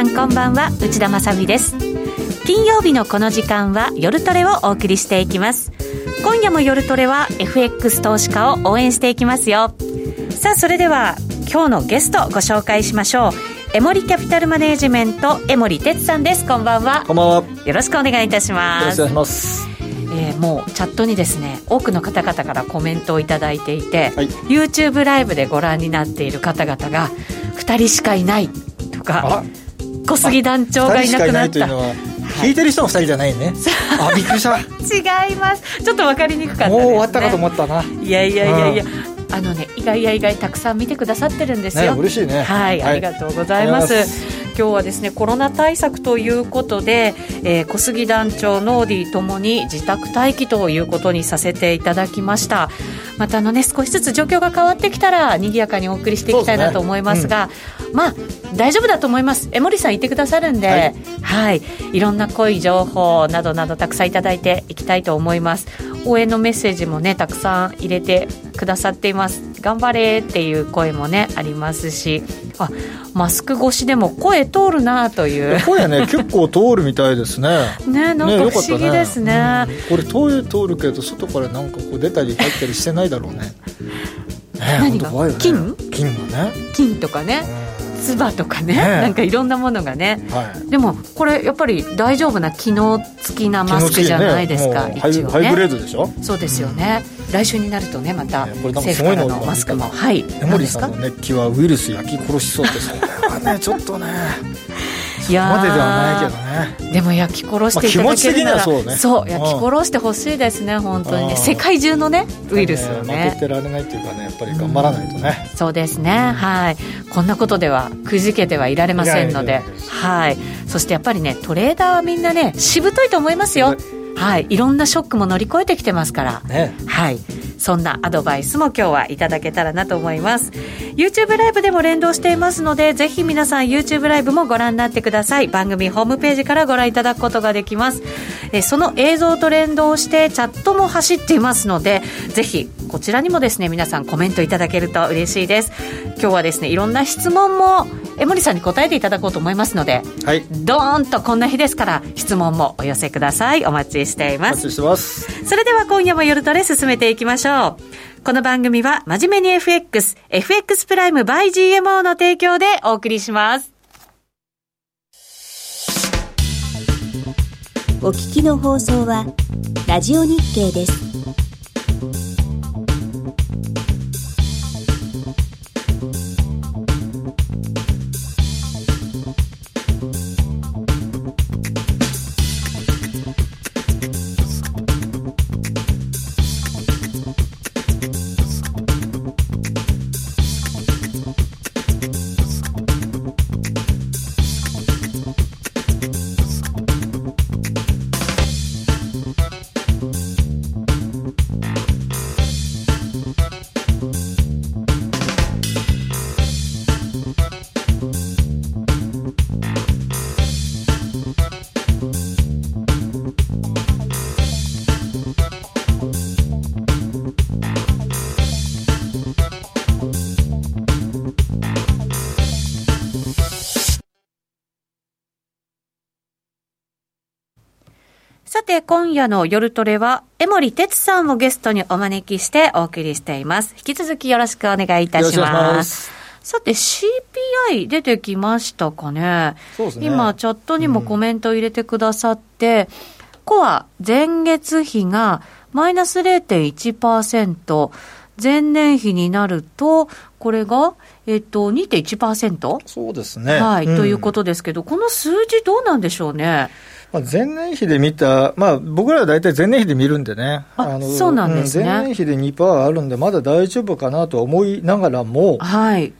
さんこんばんは内田まさです。金曜日のこの時間は夜トレをお送りしていきます。今夜も夜トレは FX 投資家を応援していきますよ。さあそれでは今日のゲストご紹介しましょう。エモリキャピタルマネジメント江森哲さんです。こんばんは。こんばんは。よろしくお願いいたします。よろしくお願いします。えー、もうチャットにですね多くの方々からコメントを頂いていて、はい、YouTube ライブでご覧になっている方々が2人しかいないとか小杉団長がいなくなった。聞いてる人の2人じゃないね。あびっくりした。違います。ちょっと分かりにくかったね、もう終わったかと思ったな。いやいやいやいや、うん、あのね意外や意外たくさん見てくださってるんですよ、ね、嬉しいね。はい、はい、ありがとうございます。今日はですねコロナ対策ということで、えー、小杉団長ノーディーともに自宅待機ということにさせていただきました。またあのね少しずつ状況が変わってきたら賑やかにお送りしていきたいなと思いますが、ねうん、まあ大丈夫だと思います。江森さんいてくださるんで、はい、はい、いろんな濃い情報などなどたくさんいただいていきたいと思います応援のメッセージもねたくさん入れてくださっています。頑張れっていう声もねありますし。あマスク越しでも声通るなという。声ね 結構通るみたいですね。ねなんか不思議ですね、ねうん、これ通通るけど外からなんかこう出たり入ったりしてないだろうね。ね何が、ね、金？金がね。金とかね、うん唾とかね、ね、なんかいろんなものがね、はい、でもこれやっぱり大丈夫な機能付きなマスクじゃないですか、ね、一応ね。ハイブレードでしょ？そうですよね、うん、来週になるとねまた政府からのマスクも。はい。江森さんの熱気はウイルス焼き殺しそうってそれはねちょっとねいやまでではないけどね。でも焼き殺していただけるなら、そうね。そう焼き殺してほしいですね本当に。ね世界中のねウイルスをね。負けてられないっていうかねやっぱり頑張らないとね、うん、そうですねはい。こんなことではくじけてはいられませんので。はい。そしてやっぱりねトレーダーはみんなねしぶといと思いますよ。はい、いろんなショックも乗り越えてきてますから、ね、はい、そんなアドバイスも今日はいただけたらなと思います。YouTube ライブでも連動していますのでぜひ皆さん YouTube ライブもご覧になってください。番組ホームページからご覧いただくことができます。えその映像と連動してチャットも走っていますのでぜひこちらにもですね皆さんコメントいただけると嬉しいです。今日はですねいろんな質問も江森さんに答えていただこうと思いますので、はい、ドーンとこんな日ですから質問もお寄せください。お待ちしています。お待ちしてます。それでは今夜も夜トレ進めていきましょう。この番組は真面目に FX FX プライム by GMO の提供でお送りします。お聞きの放送はラジオ日経です今夜の夜トレは、江森哲さんをゲストにお招きしてお送りしています。引き続きよろしくお願いいたします。さて CPI 出てきましたかね。ね今チャットにもコメント入れてくださって、うん、コア前月比がマイナス0.1%、前年比になると、これが、えっと、2.1%? そうですね。はい、うん、ということですけど、この数字どうなんでしょうね？まあ、前年比で見た、まあ、僕らは大体前年比で見るんでね、あのそうなんですね、前年比で2%あるんで、まだ大丈夫かなと思いながらも、はい、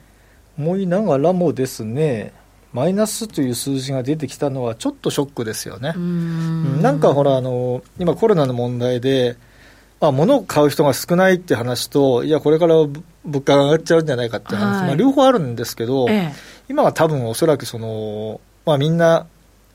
思いながらもですね、マイナスという数字が出てきたのは、ちょっとショックですよね。ん。なんかほらあの、今、コロナの問題で、まあ、物を買う人が少ないって話と、いや、これから物価が上がっちゃうんじゃないかって話、はい、まあ、両方あるんですけど、ええ、今は多分おそらくその、まあ、みんな、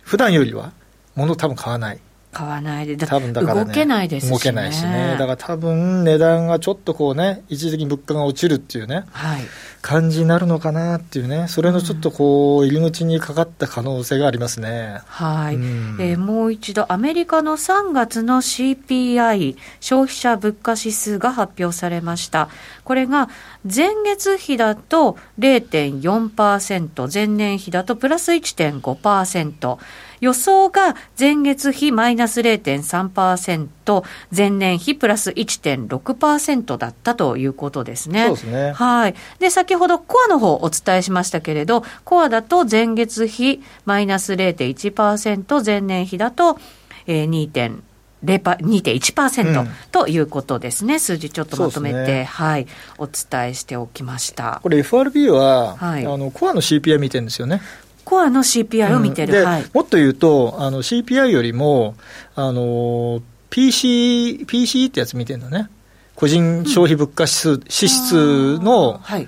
普段よりは、物多分買わない。買わないで、多分だから、ね、動けないですし、ね、動けないしね、だから多分値段がちょっとこうね、一時的に物価が落ちるっていうね、はい、感じになるのかなっていうね、それのちょっとこう、入り口にかかった可能性がありますね。はい、うん、えー、もう一度、アメリカの3月の CPI、消費者物価指数が発表されました。これが前月比だと0.4%、前年比だとプラス1.5%。予想が前月比マイナス0.3%、前年比プラス1.6%だったということですね。そうですね。はい。で、先ほどコアの方お伝えしましたけれど、コアだと前月比マイナス0.1%、前年比だと、えー、2. 2.1%ということですね、うん、数字ちょっとまとめて、ね、はい、お伝えしておきましたこれ、FRB は、はい、あのコアの CPI 見てるんですよね。コアの CPI を見てる、うんはい、もっと言うと、あの CPI よりも、あの PC、PC ってやつ見てるんだね。個人消費物価指数、うん、支出の、はい、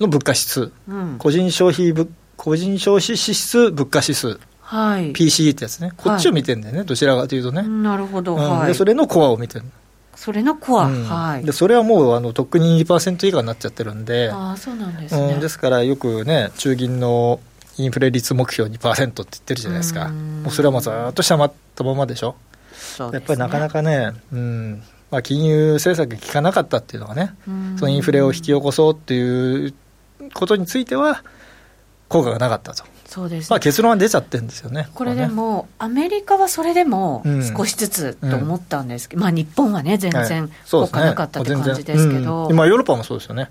の物価指数、うん、個人消費物個人消費支出物価指数、はい、PC ってやつね、こっちを見てるんだよね、はい、どちらかというとね。なるほど、はい、でそれのコアを見てるそれのコア、うん、はい、でそれはもうあのとっくに2%以下になっちゃってるんで、あそうなんですね、うん、ですからよくね、中銀のインフレ率目標2%って言ってるじゃないですか、もうそれはもうずっと下回ったままでしょ、ね、やっぱりなかなかね、うん。まあ、金融政策が効かなかったっていうのはね、そのインフレを引き起こそうっていうことについては、効果がなかったと。そうです、ね、まあ、結論は出ちゃってるんですよね。これでも、アメリカはそれでも少しずつと思ったんですけど、うん、まあ、日本はね、全然効果なかったって感じですけど、はいねうん、ヨーロッパもそうですよね。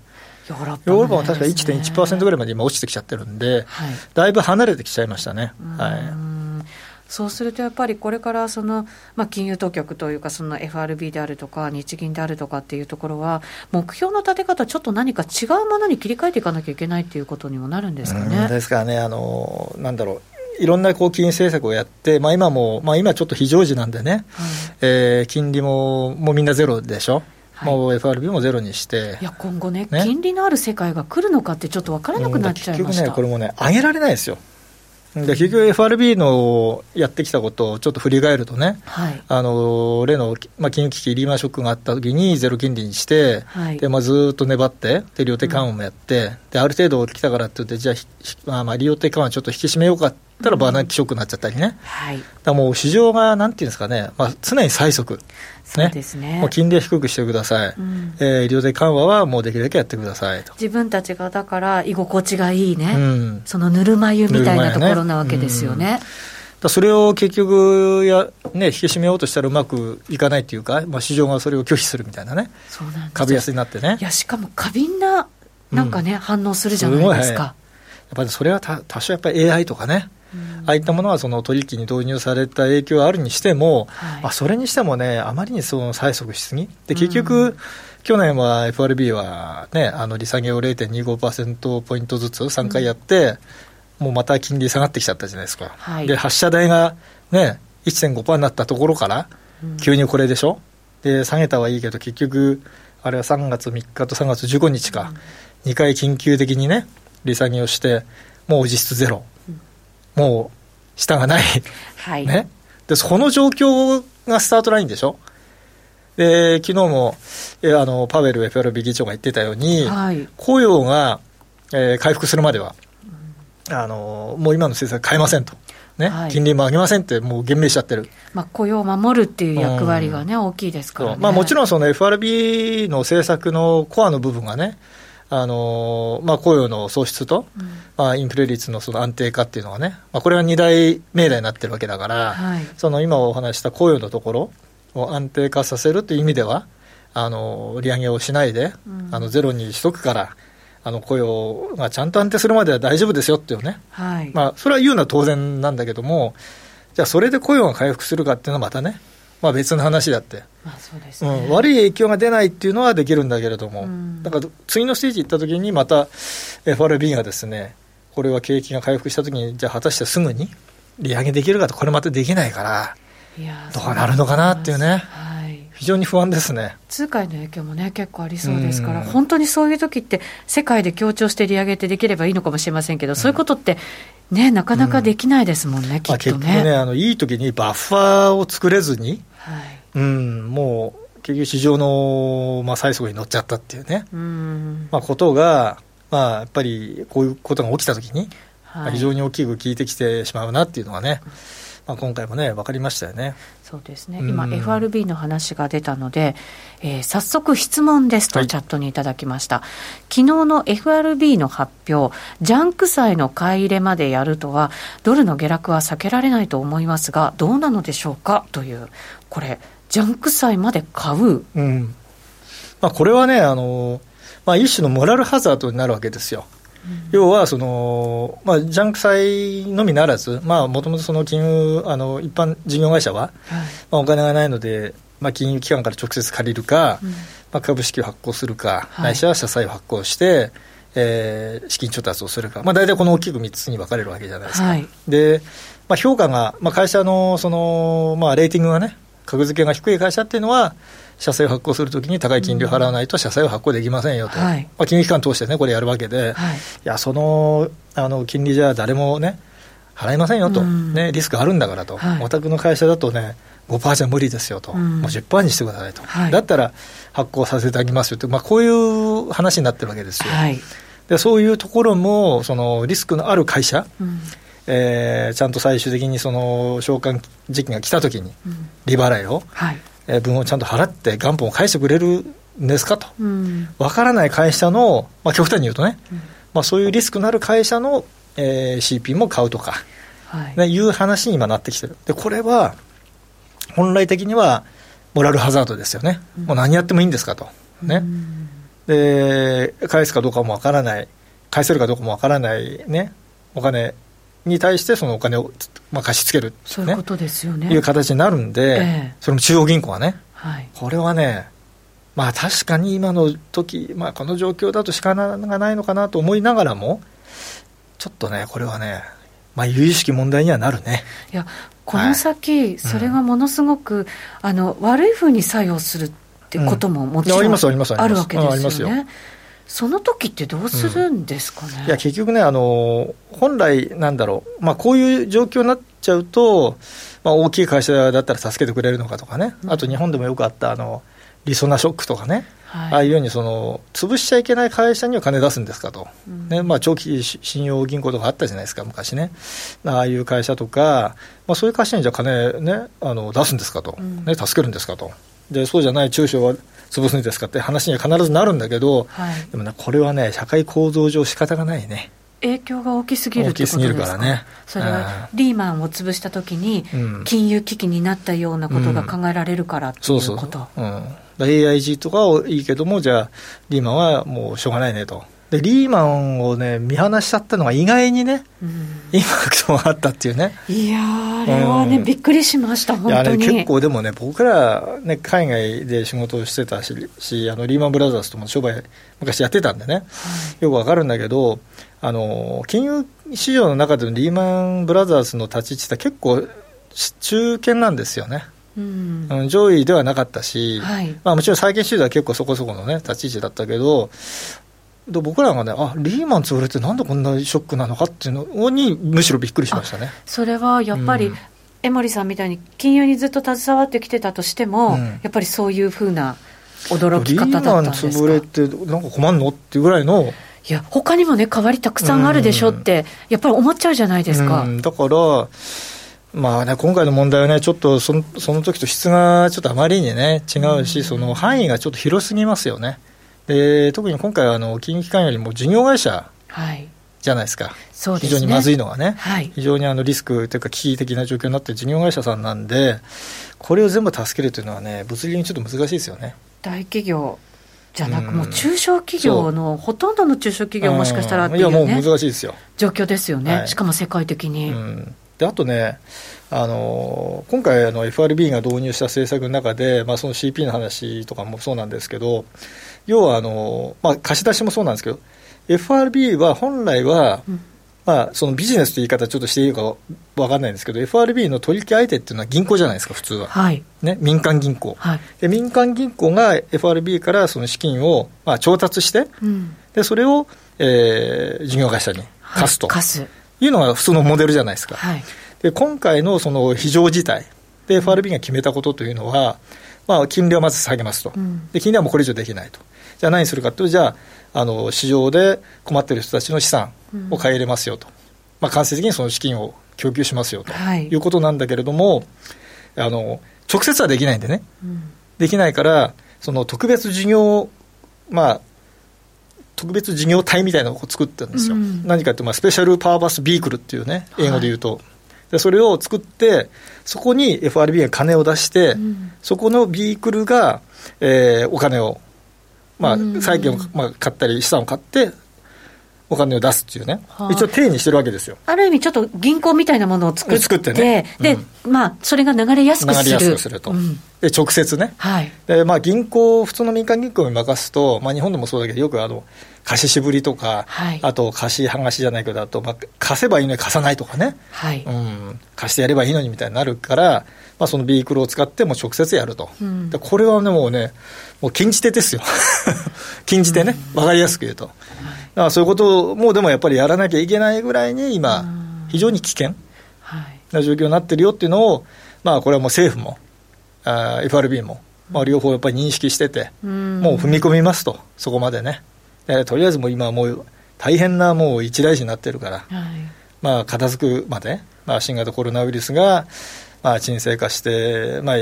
ヨーロッパ、ね、ヨーロッパも確か1.1%ぐらいまで今落ちてきちゃってるんで、はい、だいぶ離れてきちゃいましたね。はい。そうするとやっぱりこれからその、まあ、金融当局というか、その FRB であるとか、日銀であるとかっていうところは、目標の立て方、ちょっと何か違うものに切り替えていかなきゃいけないっていうことにもなるんですかね。ですからね、あのなんだろう、いろんなこう金融政策をやって、まあ、今も、まあ、今ちょっと非常時なんでね、はい、えー、金利ももうみんなゼロでしょ。はい、もう FRB もゼロにして、いや今後ね、ね。金利のある世界が来るのかって、ちょっと分からなくなっちゃいました、結局ね、これもね、上げられないですよ。で結局 FRB のやってきたことをちょっと振り返るとね、はい、あの例の、まあ、金融危機リーマンショックがあった時にゼロ金利にして、はい、でまあ、ずっと粘ってで量的緩和もやって、うん、である程度来たからって言ってじゃあ、まあ、まあ利用的緩和ちょっと引き締めようかったらバーナンキショックになっちゃったりね、はい、だもう市場がなんていうんですかね、まあ、常に最速、そうですね、もう金利は低くしてください、うん、えー、量的緩和はもうできるだけやってくださいと。自分たちがだから居心地がいいね、うん、そのぬるま湯みたいなところなわけですよね。だそれを結局や、ね、引き締めようとしたらうまくいかないっていうか、まあ、市場がそれを拒否するみたいなね、そうなん株安になってね。いやしかも過敏ななんかね、うん、反応するじゃないですか。やっぱりそれは多少やっぱり AI とかね、ああいったものはその取引に導入された影響はあるにしても、はい、あそれにしてもね、あまりにその催促しすぎ、で結局、うん、去年は FRB は、ね、あの利下げを0.25%ポイントずつ3回やって、うん、もうまた金利下がってきちゃったじゃないですか、はい、で発射台が、ね、1.5%になったところから、急にこれでしょ、で下げたはいいけど、結局、あれは3月3日と3月15日か、うん、2回緊急的にね、利下げをして、もう実質ゼロ。もう下がない。はい、ね、でその状況がスタートラインでしょ？で昨日もえあのパウエル FRB 議長が言ってたように、はい、雇用が、えー、回復するまでは、うん、あのもう今の政策変えませんと。ね、はい、金利も上げませんって、もう言明しちゃってる、まあ、雇用を守るっていう役割がね、うん、大きいですから、ね、まあ、もちろんその FRB の政策のコアの部分がね、あのまあ、雇用の創出と、うん、まあ、インフレ率のその安定化っていうのはね、まあ、これは二大命題になってるわけだから、はい、その今お話した雇用のところを安定化させるという意味では、あの利上げをしないで、うん、あのゼロにしとくから、あの雇用がちゃんと安定するまでは大丈夫ですよっていうね、はい、まあ、それは言うのは当然なんだけども、じゃあ、それで雇用が回復するかっていうのはまたね、まあ、別の話だって、まあそうですね、うん、悪い影響が出ないっていうのはできるんだけれども、うん、だから次のステージ行ったときに、また FRB がですね、これは景気が回復したときに、じゃあ、果たしてすぐに利上げできるかと、これまたできないから、どうなるのかなっていうね、はい、非常に不安ですね。通貨への影響もね、結構ありそうですから、本当にそういう時って、世界で協調して利上げってできればいいのかもしれませんけど、そういうことって、ね、なかなかできないですもんね、うん、きっとね。結局ねあの、いい時にバッファーを作れずに、はい、うん、もう結局、市場の、まあ、最速に乗っちゃったっていうね、うん。まあ、ことが、まあ、やっぱりこういうことが起きたときに、はい、非常に大きく効いてきてしまうなっていうのがね、まあ、今回もね、分かりましたよね。そうですね、今、FRB の話が出たので、えー、早速質問ですと、チャットにいただきました、はい、昨日の FRB の発表、ジャンク債の買い入れまでやるとは、ドルの下落は避けられないと思いますが、どうなのでしょうか？という、これ、ジャンク債まで買う。うんまあ、これはね、あのまあ、一種のモラルハザードになるわけですよ。要はその、まあ、ジャンク債のみならず、もともとその金融あの一般事業会社は、はい、まあ、お金がないので、まあ、金融機関から直接借りるか、うん、まあ、株式を発行するか、はい、ないしは社債を発行して、えー、資金調達をするか、まあ、大体この大きく3つに分かれるわけじゃないですか。はい、でまあ、評価が、まあ、会社のその、まあ、レーティングがね、格付けが低い会社っていうのは、社債を発行するときに高い金利を払わないと社債を発行できませんよと、はい、まあ、金融機関通してね、これやるわけで、はい、いや、そのあの金利じゃ誰もね、払いませんよと、ね、リスクあるんだからと、はい、お宅の会社だとね、5%じゃ無理ですよと、もう10%にしてくださいと、だったら発行させてあげますよと、まあ、こういう話になってるわけですよ。でそういうところもそのリスクのある会社、うん。えー、ちゃんと最終的にその償還時期が来たときに、利払いを、はい。えー、分をちゃんと払って、元本を返してくれるんですかと、わ、うん、からない会社の、まあ、極端に言うとね、うん、まあ、そういうリスクのある会社の、えー、CP も買うとか、はい。ね、いう話に今なってきてる。でこれは本来的にはモラルハザードですよね、うん、もう何やってもいいんですかと、ね、で返すかどうかもわからない、返せるかどうかもわからない。ね、お金に対してそのお金を、まあ、貸し付ける、ね、そういうことですよね。いう形になるんで、ええ、それも中央銀行はね、はい、これはね、まあ確かに今の時、まあこの状況だと仕方がないのかなと思いながらも、ちょっとね、これはね、まあ、由々しき問題にはなるね。いや、この先、はい、それがものすごく、うん、あの悪いふうに作用するってことももちろん、うん、あるわけですよね。その時ってどうするんですかね、うん、いや結局ねあの、本来、なんだろう、まあ、こういう状況になっちゃうと、まあ、大きい会社だったら助けてくれるのかとかね、あと日本でもよくあったあのリソナショックとかね、はい、ああいうようにその潰しちゃいけない会社には金出すんですかと、うん、ねまあ、長期信用銀行とかあったじゃないですか、昔ね、ああいう会社とか、まあ、そういう会社にじゃあ金、ね、あの出すんですかと、ね、助けるんですかと、でそうじゃない中小は潰すんですかって話には必ずなるんだけど、はい、でもね、これはね、社会構造上、仕方がないね。影響が大きすぎるってことですか？ね、それはリーマンを潰したときに、金融危機になったようなことが考えられるからっていうこと、うん、そうそう、うん、AIG とかはいいけども、じゃあ、リーマンはもうしょうがないねと。でリーマンをね見放しちゃったのが意外にね、うん、インパクトがあったっていうね。いやあれはね、うん、びっくりしました本当に。結構でもね僕ら、ね、海外で仕事をしてたししあのリーマンブラザーズとも商売昔やってたんでね、はい、よくわかるんだけどあの金融市場の中でのリーマンブラザーズの立ち位置って結構中堅なんですよね。うん、上位ではなかったし、はい、まあ、もちろん債券市場は結構そこそこの、ね、立ち位置だったけど、で僕らがね、あリーマン潰れて、なんでこんなショックなのかっていうのに、むしろびっくりしましたね。それはやっぱり、うん、江森さんみたいに金融にずっと携わってきてたとしても、うん、やっぱりそういうふうな驚き方だったんですか？リーマン潰れて、なんか困るのっていうぐらいの。いや、他にもね、代わりたくさんあるでしょって、やっぱり思っちゃうじゃないですか。だからまあね、今回の問題はね、ちょっとそのその時と質がちょっとあまりにね、違うし、その範囲がちょっと広すぎますよね。で特に今回はあの金融機関よりも事業会社じゃないですか、はい、非常にまずいのはね、はい、非常にあのリスクというか危機的な状況になっている事業会社さんなんで、これを全部助けるというのはね、物理的にちょっと難しいですよね。大企業じゃなく、もう中小企業の、ほとんどの中小企業、もしかしたらっていう、ね、いや、もう難しいですよ。状況ですよね、はい、しかも世界的に。うん。であとね、あの今回あの、FRB が導入した政策の中で、まあ、その CP の話とかもそうなんですけど、要はあの、まあ、貸し出しもそうなんですけど、FRB は本来は、うん、ままあ、そのビジネスという言い方ちょっとしていいか分かんないんですけど、FRB の取引相手っていうのは銀行じゃないですか、普通は。はい、ね、民間銀行、はい、で。民間銀行が FRB からその資金を、まあ、調達して、うん、でそれを、えー、事業会社に貸すと、貸す。いうのが普通のモデルじゃないですか。はい、で今回のその非常事態で FRB が決めたことというのは、まあ、金利をまず下げますと、うん、で金利はもうこれ以上できないと。じゃあ何するかというと、じゃあ、あの市場で困っている人たちの資産を買い入れますよと、まあ、間接的にその資金を供給しますよと、い、うことなんだけれども、あの直接はできないんでね、うん、できないから、その特別事業、まあ、特別事業体みたいなのを作ってるんですよ、うん、何かって、まあ、スペシャルパワーバスビークルっていうね、英語で言うと。はい、でそれを作って、そこに FRB が金を出して、うん、そこのビークルが、えー、お金をまあ、債券を、まあ、買ったり資産を買ってお金を出すっていうね、はあ、一応定にしてるわけですよ。ある意味、ちょっと銀行みたいなものを作って、作ってね、うん、で、まあ、それが流れやすくする。流れやすくすると。うん、で、直接ね。はい。で、まあ、銀行、普通の民間銀行に任すと、まあ、日本でもそうだけど、よくあの、貸し渋りとか、はい、あと貸し剥がしじゃないけど、あと、まあ、貸せばいいのに貸さないとかね。はい。うん。貸してやればいいのにみたいになるから、まあ、そのビークルを使っても直接やると。うん、でこれはね、もうね、もう禁じ手ですよ。禁じ手ね。わかりやすく言うと。だからそういうこともでもやっぱりやらなきゃいけないぐらいに今、非常に危険な状況になってるよっていうのを、まあ、これはもう政府も、あ FRB も、まあ、両方やっぱり認識してて、もう踏み込みますと、そこまでね。とりあえずもう今はもう大変なもう一大事になってるから、はい、まあ、片付くまで、まあ、新型コロナウイルスが、まあ、沈静化して、まあ、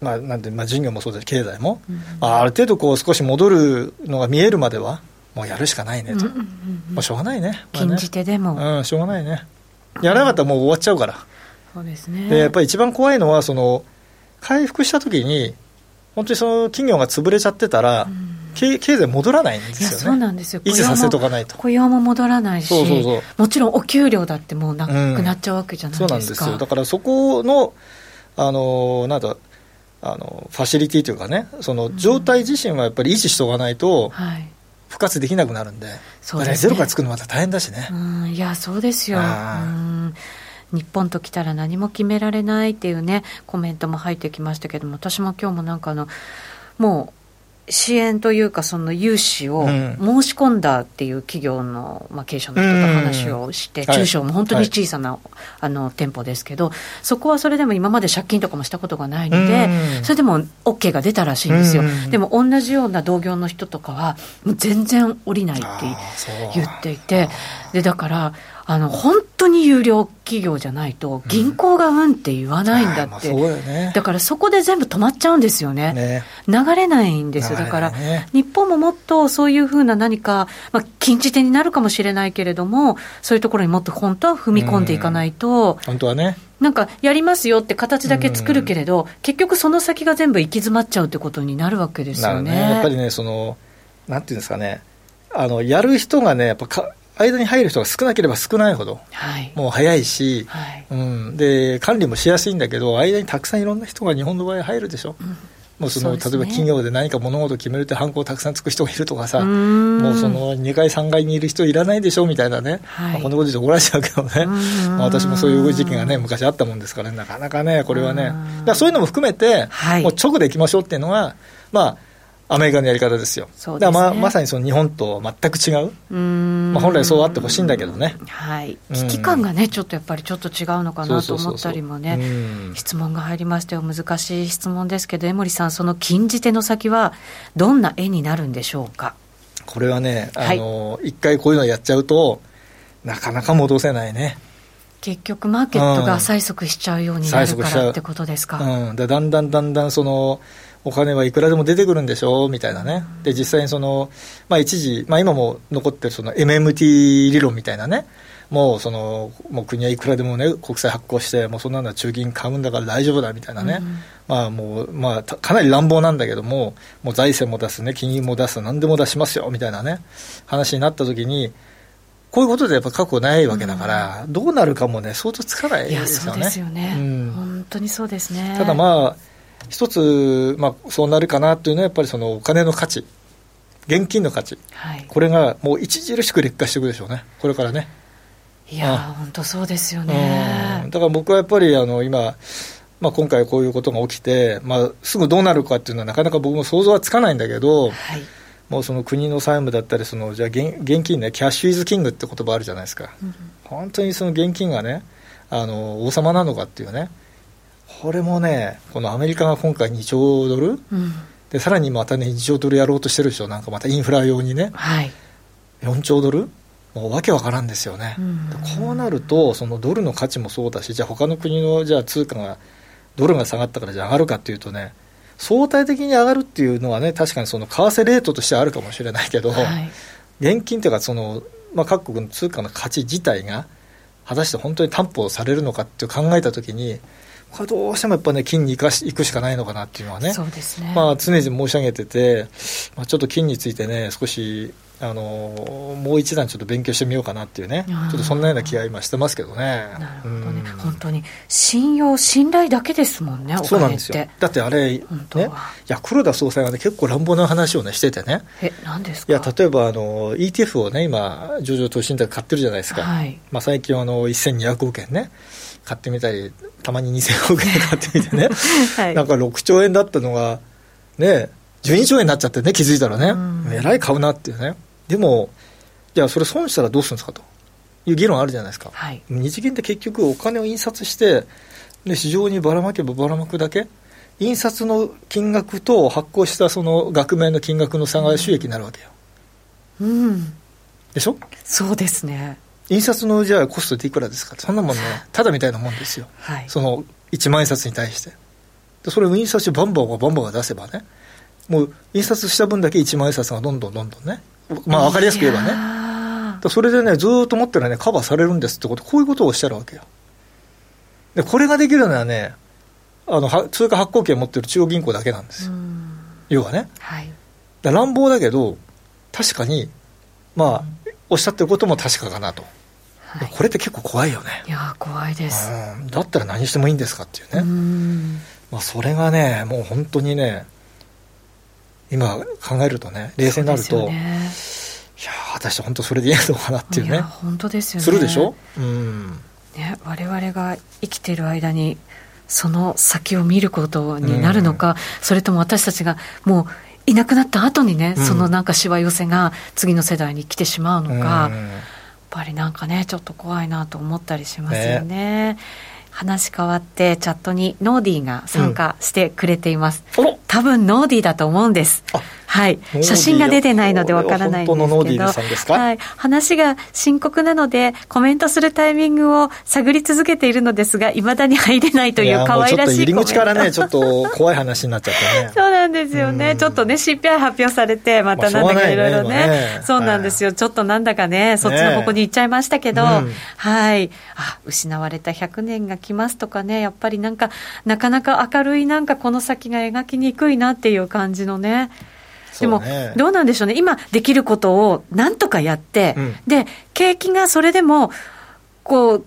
まあ、なんて、まあ、事業もそうだし、経済も、うん、まあ、ある程度こう少し戻るのが見えるまでは、もうやるしかないねと、もうしょうがないね、まあ、禁じ手でも、うん、しょうがないね、やらなかったらもう終わっちゃうから、そうですね。でやっぱり一番怖いのは、その回復したときに、本当にその企業が潰れちゃってたら、うん。経経済戻らないんですよね。そうなんですよ。維持させとかないと。雇用も戻らないし、そうそうそう。もちろんお給料だってもうなくなっちゃうわけじゃないですか。うん、そうなんですよ。だからそこの、あの、なんだ、あの、ファシリティというかね、その状態自身はやっぱり維持しておかないと、うんはい。復活できなくなるんで、そうですね、ゼロから作るのまた大変だしね。うんいや、そうですよ。うん。日本と来たら何も決められないっていうね、コメントも入ってきましたけども、私も今日もなんかあの、もう支援というか、その融資を申し込んだっていう企業の、まあ、経営者の人と話をして、中小も本当に小さな、あの店舗ですけど、そこはそれでも今まで借金とかもしたことがないので、それでも OK が出たらしいんですよ。でも同じような同業の人とかは、もう全然降りないって言っていて、でだから、あの本当に有料企業じゃないと、銀行がうんって言わないんだって、うんね、だからそこで全部止まっちゃうんですよね、ね。流れないんですよ、だから、日本ももっとそういうふうな何か、まあ、禁じ手になるかもしれないけれども、そういうところにもっと本当は踏み込んでいかないと。本当はね。なんかやりますよって形だけ作るけれど、結局その先が全部行き詰まっちゃうってことになるわけですよね。ね。やっぱりねそのなんていうんですかね。あのやる人がねやっぱか間に入る人が少なければ少ないほど、はい、もう早いし、はい、うん、で管理もしやすいんだけど、間にたくさんいろんな人が日本の場合入るでしょ。うん。もうその、ね、例えば企業で何か物事を決めるって犯行をたくさんつく人がいるとかさ、もうその2階、3階にいる人いらないでしょみたいなね、はい、まあ、こんなことで怒られちゃうけどね、まあ、私もそういう時期がね、昔あったもんですから、ね、なかなかね、これはね、だそういうのも含めて、はい、もう直でいきましょうっていうのは、まあ、アメリカのやり方ですよ。すね、ままさにその日本と全く違う。うまあ、本来そうあってほしいんだけどね。はい。危機感がね、ちょっとやっぱりちょっと違うのかなと思ったりもね、質問が入りましたよ。難しい質問ですけど、江森さん、その禁じ手の先はどんな絵になるんでしょうか？これはね、あの、一、はい、回こういうのやっちゃうと、なかなか戻せないね。結局、マーケットが催促しちゃうようになるからってことですか？うん、だんだんだんだんその、お金はいくらでも出てくるんでしょうみたいなね、で実際にその、まあ、一時、まあ、今も残ってるその MMT 理論みたいなね、もうそのもう国はいくらでもね、国債発行して、もうそんなのは中銀買うんだから大丈夫だみたいなね、うん、まあもう、まあ、かなり乱暴なんだけども、もう財政も出すね、金融も出す、なんでも出しますよみたいなね、話になったときに、こういうことでやっぱ確保ないわけだから、うん、どうなるかもね、相当つかないですよね。そうですよね、うん、本当にそうですね。ただまあ一つ、まあ、そうなるかなというのは、やっぱりそのお金の価値、現金の価値、はい、これがもう著しく劣化していくでしょうね、これからね。いや本当そうですよね、だから僕はやっぱりあの今、まあ、今回こういうことが起きて、まあ、すぐどうなるかっていうのはなかなか僕も想像はつかないんだけど、はい、もうその国の債務だったりそのじゃあ現現金ねキャッシュイズキングって言葉あるじゃないですか、うん、本当にその現金がねあの王様なのかっていうねこれもねこのアメリカが今回2兆ドル、うん、でさらにまたね2兆ドルやろうとしてるでしょなんかまたインフラ用にね、はい、4兆ドル？もうわけわからんですよね、こうなると、そのドルの価値もそうだし、じゃあ他の国のじゃあ通貨が、ドルが下がったからじゃあ上がるかっていうとね、相対的に上がるっていうのはね、確かにその為替レートとしてあるかもしれないけど、はい、現金というかその、まあ、各国の通貨の価値自体が、果たして本当に担保されるのかって考えたときに、これどうしてもやっぱね、金に行かし行くしかないのかなっていうのはね、そうですねまあ、常々申し上げてて、まあ、ちょっと金についてね、少しあのもう一段ちょっと勉強してみようかなっていうね、ちょっとそんなような気が今してますけどね。なるほどね、うん、本当に信用、信頼だけですもんね、そうなんですよ。だってあれ、ね、いや黒田総裁がね、結構乱暴な話をね、しててね。え、何ですか？いや、例えばあの ETF をね、今、上場投資信託買ってるじゃないですか。はい、まあ最近あの1200億円ね。買ってみたり、たまに2000億円買ってみてね、はい、なんか6兆円だったのが、ね、12兆円になっちゃってね、気づいたらね、えらい買うなっていうね。でも、じゃあそれ損したらどうするんですかと。いう議論あるじゃないですか、はい、日銀って結局お金を印刷してで市場にばらまけばばらまくだけ印刷の金額と発行したその額面の金額の差が収益になるわけよ、うん、でしょ？そうですね印刷のじゃあコストっていくらですか？そんなもんねただみたいなもんですよ、はい、その1万円札に対してそれを印刷してバンバンバンバン出せばねもう印刷した分だけ1万円札がどんどんどんどんねまあ、分かりやすく言えばね。それでね、ずっと持ってるね、カバーされるんですってこと、こういうことをおっしゃるわけよ。で、これができるのはね、あの通貨発行権を持ってる中央銀行だけなんですよ。要はね。はい、乱暴だけど、確かに、まあ、おっしゃってることも確かかなと。はい、これって結構怖いよね。いや、怖いです。だったら何してもいいんですかっていうね。まあ、それがね、もう本当にね、今考えるとね冷静になると、ね、いや果たして本当それでいいのかなっていうね。本当ですよね。するでしょ、うん。ね、我々が生きている間にその先を見ることになるのか、うん、それとも私たちがもういなくなった後にね、うん、そのなんかしわ寄せが次の世代に来てしまうのか、うん、ぱりなんかねちょっと怖いなと思ったりしますよね。ね。話変わってチャットにノーディーが参加してくれています、うん、多分ノーディーだと思うんです。はい、写真が出てないのでわからないんですけど、はい、話が深刻なので、コメントするタイミングを探り続けているのですが、いまだに入れないという可愛らしい入り口からね、ちょっと怖い話になっちゃってね。そうなんですよね、ちょっとね、CPI 発表されて、またなんだかいろいろね、ね。そうなんですよ、ちょっとなんだかね、そっちの方向に行っちゃいましたけど、ね、はい、あ失われた100年が来ますとかね、やっぱりなんか、なかなか明るい、なんかこの先が描きにくいなっていう感じのね。でも、どうなんでしょうね、今できることをなんとかやって、うん、で、景気がそれでも、こう、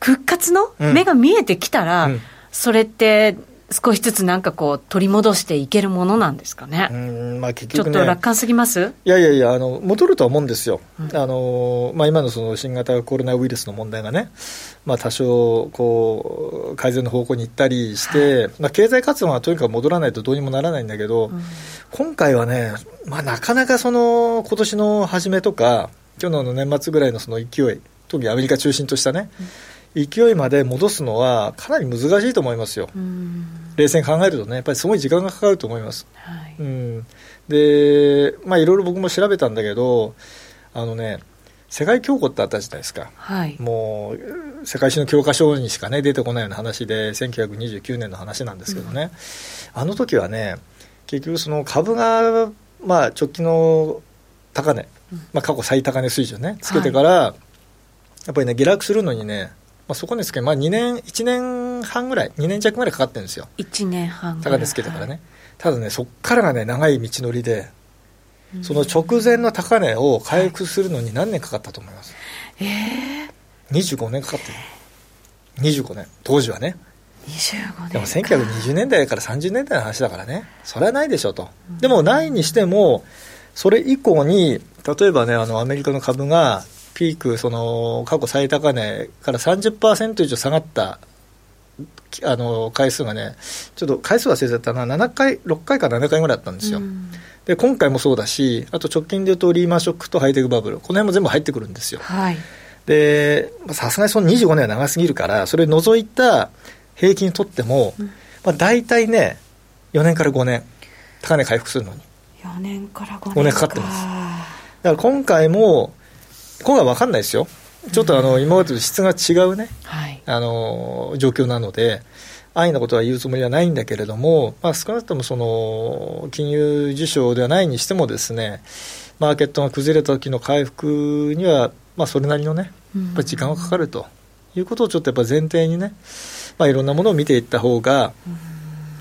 復活の目が見えてきたら、うん、それって、少しずつなんかこう、取り戻していけるものなんですかね。うんまあ、結局、ね、ちょっと楽観すぎます？いやいやいや、あの戻るとは思うんですよ、うん、あのまあ、今のその新型コロナウイルスの問題がね、まあ、多少こう改善の方向に行ったりして、はい、まあ、経済活動がとにかく戻らないとどうにもならないんだけど、うん、今回はね、まあ、なかなかその今年の初めとか、去年の年末ぐらいのその勢い、特にアメリカ中心としたね、うん勢いまで戻すのはかなり難しいと思いますよ、冷静に考えるとね、やっぱりすごい時間がかかると思います。はい、うん、で、まあ、いろいろ僕も調べたんだけど、あのね、世界恐慌ってあったじゃないですか、はい、もう世界史の教科書にしか、ね、出てこないような話で、1929年の話なんですけどね、うん、あの時はね、結局、その株が、まあ、直近の高値、まあ、過去最高値水準ね、つけてから、はい、やっぱりね、下落するのにね、まあ、そこですけど、まあ、2年、1年半ぐらい、2年弱ぐらいかかってるんですよ。1年半高値つけてからね。はい、ただね、そこからがね、長い道のりで、その直前の高値を回復するのに何年かかったと思います？はい、えー、25年かかってる。25年、当時はね。25年でも1920年代から30年代の話だからね、それはないでしょと。でもないにしても、それ以降に、例えばね、あのアメリカの株がピーク、その過去最高値から30%以上下がったあの回数がね、ちょっと回数忘れちゃったな、7回、6回か7回ぐらいだったんですよ。で今回もそうだし、あと直近でいうとリーマンショックとハイテクバブル、この辺も全部入ってくるんですよ。はい、で、さすがにその25年は長すぎるから、それ除いた平均にとっても、うん、まあ、大体ね、4年から5年、高値回復するのに。4年から5年5年かかってます。だから今回も、今回は分かんないですよ。ちょっとあの、今までと質が違うね、はい、あの状況なので、安易なことは言うつもりはないんだけれども、まあ、少なくともその金融事象ではないにしてもですね、マーケットが崩れた時の回復には、まあ、それなりのね、やっぱり時間がかかると。いうことをちょっとやっぱ前提にね、まあ、いろんなものを見ていった方が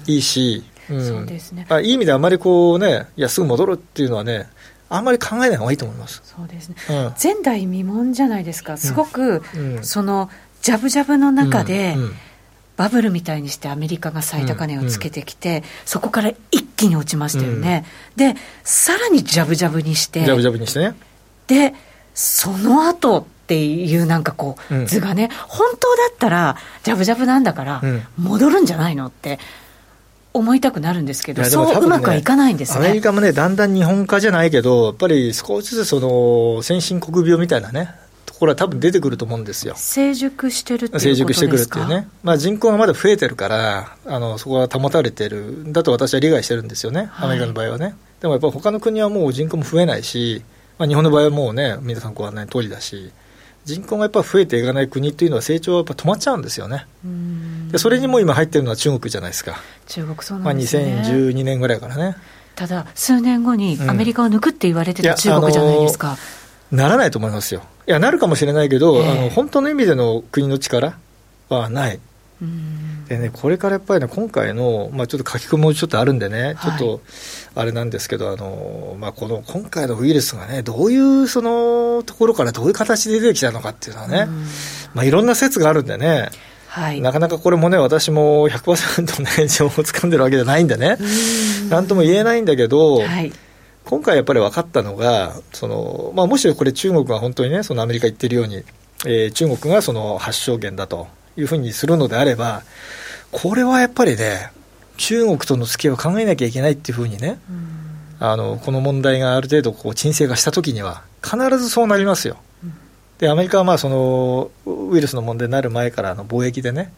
いいし、うん、そうですね、まあ、いい意味であまりこうね、いや、すぐ戻るっていうのはね、あんまり考えない方がいいと思います。そうですね、うん、前代未聞じゃないですか、すごく、うん、そのじゃぶじゃぶの中で、うん、バブルみたいにしてアメリカが最高値をつけてきて、そこから一気に落ちましたよね、でさらにじゃぶじゃぶにして、じゃぶじゃぶにしてね。でその後っていうなんかこう図がね、本当だったらじゃぶじゃぶなんだから戻るんじゃないのって思いたくなるんですけど、ね、そううまくはいかないんですねアメリカもね、だんだん日本化じゃないけど、やっぱり少しずつその先進国病みたいなね、ところは多分出てくると思うんですよ。成熟してるって成熟してくるっていうね、まあ、人口がまだ増えてるから、あのそこは保たれてるだと私は理解してるんですよね、アメリカの場合はね。はい、でもやっぱり他の国はもう人口も増えないし、まあ、日本の場合はもうね、皆さんご案内の通りだし。人口がやっぱ増えていかない国っていうのは成長はやっぱ止まっちゃうんですよね。でそれにも今入ってるのは中国じゃないですか。中国そうなんですね。まあ、2012年ぐらいからね。ただ、数年後にアメリカを抜くって言われてた中国じゃないですか。ならないと思いますよ。いや、なるかもしれないけど、えー、あの本当の意味での国の力はない。でね、これからやっぱりね、今回の、まあ、ちょっと書き込みもちょっとあるんでね、はい、ちょっとあれなんですけど、あのまあ、この今回のウイルスがね、どういうそのところからどういう形で出てきたのかっていうのはね、まあ、いろんな説があるんでね、はい、なかなかこれもね、私も100%ね、情報をつかんでるわけじゃないんでね、なんとも言えないんだけど、はい、今回やっぱり分かったのが、そのまあ、もしこれ、中国が本当にね、そのアメリカ言ってるように、えー、中国がその発症源だというふうにするのであれば、これはやっぱりね、中国との付き合いを考えなきゃいけないっていうふうにね、あのこの問題がある程度こう沈静化したときには、必ずそうなりますよ。でアメリカはまあそのウイルスの問題になる前からの貿易でね、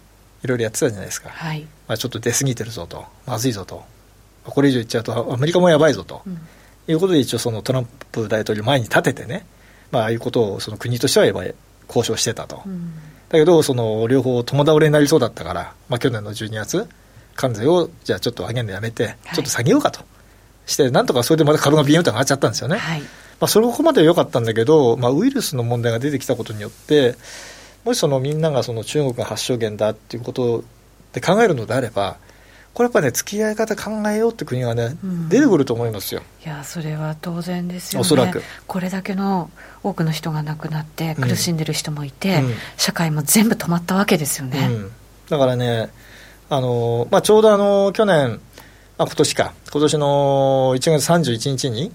いろいろやってたじゃないですか、はい、まあ、ちょっと出過ぎてるぞと、まずいぞと、これ以上言っちゃうと、アメリカもやばいぞと、うん、いうことで、一応、そのトランプ大統領前に立ててね、まあああいうことをその国としては交渉してたと。うんだけど、その両方共倒れになりそうだったから、まあ、去年の12月、関税をじゃあちょっと上げるのやめて、ちょっと下げようかとして、なんとかそれでまた株がビヨンと上がっちゃったんですよね。はい、まあ、それここまでは良かったんだけど、まあ、ウイルスの問題が出てきたことによって、もしそのみんながその中国が発症源だっていうことで考えるのであれば、これやっぱね、付き合い方考えようって国がね、うん、出てくると思いますよ。いや、それは当然ですよね。おそらく。これだけの多くの人が亡くなって、苦しんでる人もいて、うん、社会も全部止まったわけですよね。うん、だからね、あのまあ、ちょうどあの去年、あ今年か、今年の1月31日に、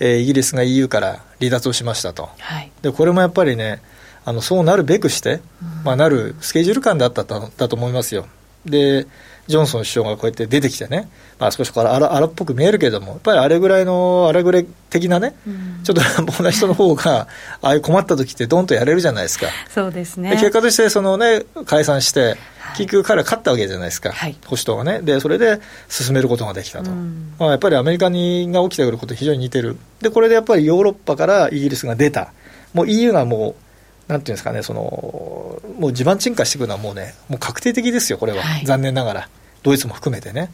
えー、イギリスが EU から離脱をしましたと。はい、でこれもやっぱりね、あのそうなるべくして、まあ、なるスケジュール感だっただと思いますよ。でジョンソン首相がこうやって出てきてね、まあ、少しこれ荒っぽく見えるけども、やっぱりあれぐらいの、あれぐらい的なね、うん、ちょっと乱暴な人の方が、ああいう困った時ってどんとやれるじゃないですか。そうですね。結果としてそのね、解散して、結局彼は勝ったわけじゃないですか、はい、保守党がね。で、それで進めることができたと。うん、まあ、やっぱりアメリカにが起きてくること非常に似てる。で、これでやっぱりヨーロッパからイギリスが出た。もう EU がもう、なんていうんですかね、そのもう地盤沈下していくのはもうね、もう確定的ですよ、これは、はい、残念ながら。ドイツも含めてね。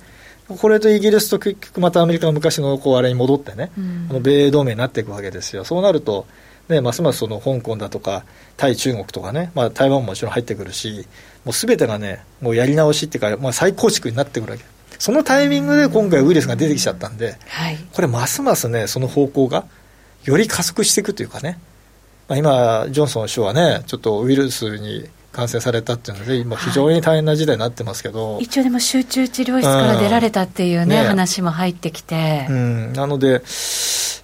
これとイギリスと結局またアメリカが昔のこうあれに戻ってね、うん、あの米同盟になっていくわけですよ。そうなると、ね、ますますその香港だとか、対中国とかね、まあ、台湾ももちろん入ってくるし、もうすべてがね、もうやり直しっていうか、まあ、再構築になってくるわけ。そのタイミングで今回ウイルスが出てきちゃったんで、はい、これますますね、その方向がより加速していくというかね、まあ、今、ジョンソン首相はね、ちょっとウイルスに感染されたっていうので、今、非常に大変な時代になってますけど、はい、一応でも集中治療室から出られたっていうね、ね話も入ってきて。うん、なので、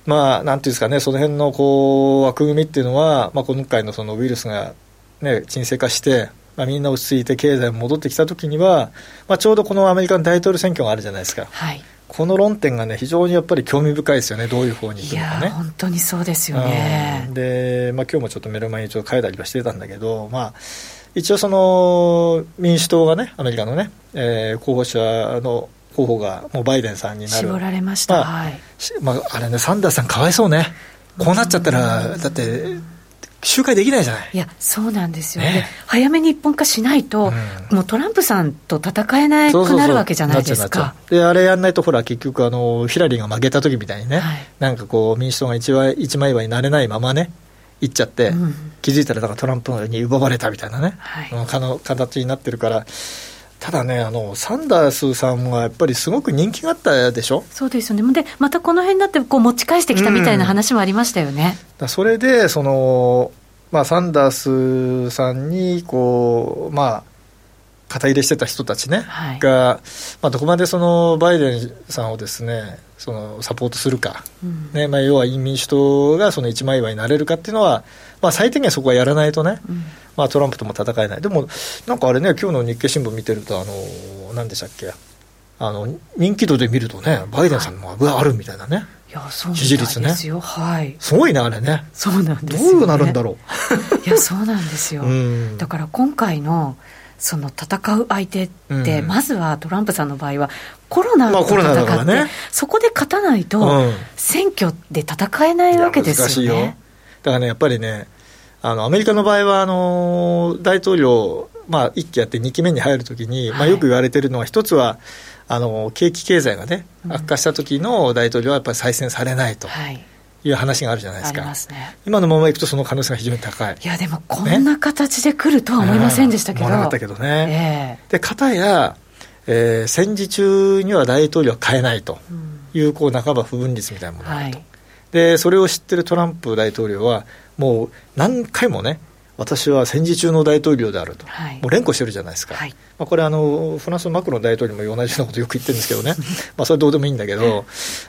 まあ、なんていうんですかね、その辺のこう枠組みっていうのは、まあ、今回のそのウイルスが、ね、沈静化して、まあ、みんな落ち着いて経済も戻ってきたときには、まあ、ちょうどこのアメリカの大統領選挙があるじゃないですか。はいこの論点がね、非常にやっぱり興味深いですよね、どういう方に行くのかね。本当にそうですよね。うん、で、まあ今日もちょっと目の前にちょっと書いたりはしてたんだけど、まあ、一応その民主党がね、アメリカのね、えー、候補者の候補がもうバイデンさんになる。絞られました。まあ、はい。まあ、あれね、サンダースさんかわいそうね。こうなっちゃったら、だって、集会できないじゃないいや、そうなんですよね、ね早めに一本化しないと、うん、もうトランプさんと戦えなくなるわけじゃないですか。で、あれやんないと、ほら、結局あの、ヒラリーが負けた時みたいにね、はい、なんかこう、民主党が一枚一枚岩になれないままね、行っちゃって、うん、気づいたらだからトランプに奪われたみたいなね、はい、の形になってるから。ただねあの、サンダースさんはやっぱりすごく人気があったでしょ？そうですよね、でまたこの辺になってこう持ち返してきたみたいな話もありましたよね。うん、それでその、まあ、サンダースさんにこう、まあ、肩入れしてた人たちね、はい、が、まあ、どこまでそのバイデンさんをですねそのサポートするか、うん、ねまあ、要は民主党がその一枚岩になれるかっていうのは、まあ、最低限そこはやらないとね、うん、まあ、トランプとも戦えない、でもなんかあれね、今日の日経新聞見てると、あの何でしたっけ、あの人気度で見るとね、バイデンさんもあるみたいなね。いやそう支持率ね、はい、すごいね、あれね、そうなんです、ね、どうなるんだろう。いや、そうなんですよ、だから今回のその戦う相手って、まずはトランプさんの場合は、コロナと戦って、ね、そこで勝たないと、選挙で戦えないわけですよね。よ。だからね、やっぱりね、あのアメリカの場合はあの大統領、まあ、1期やって2期目に入るときに、はい、まあ、よく言われているのは、一つはあの景気経済がね、悪化した時の大統領はやっぱり再選されないと。はいいう話があるじゃないですか。ね、今のままいくとその可能性が非常に高い。いや、でもこんな形で来るとは思いませんでしたけど。思わなかったけどね。えー、で、かたや、えー、戦時中には大統領は変えないと。いう、うん、こう、半ば不分率みたいなものがあると、はい。で、それを知ってるトランプ大統領は、もう何回もね、私は戦時中の大統領であると、はい、もう連呼してるじゃないですか、はい、まあ、これあの、フランスのマクロン大統領も同じようなことよく言ってるんですけどね、まあそれどうでもいいんだけど、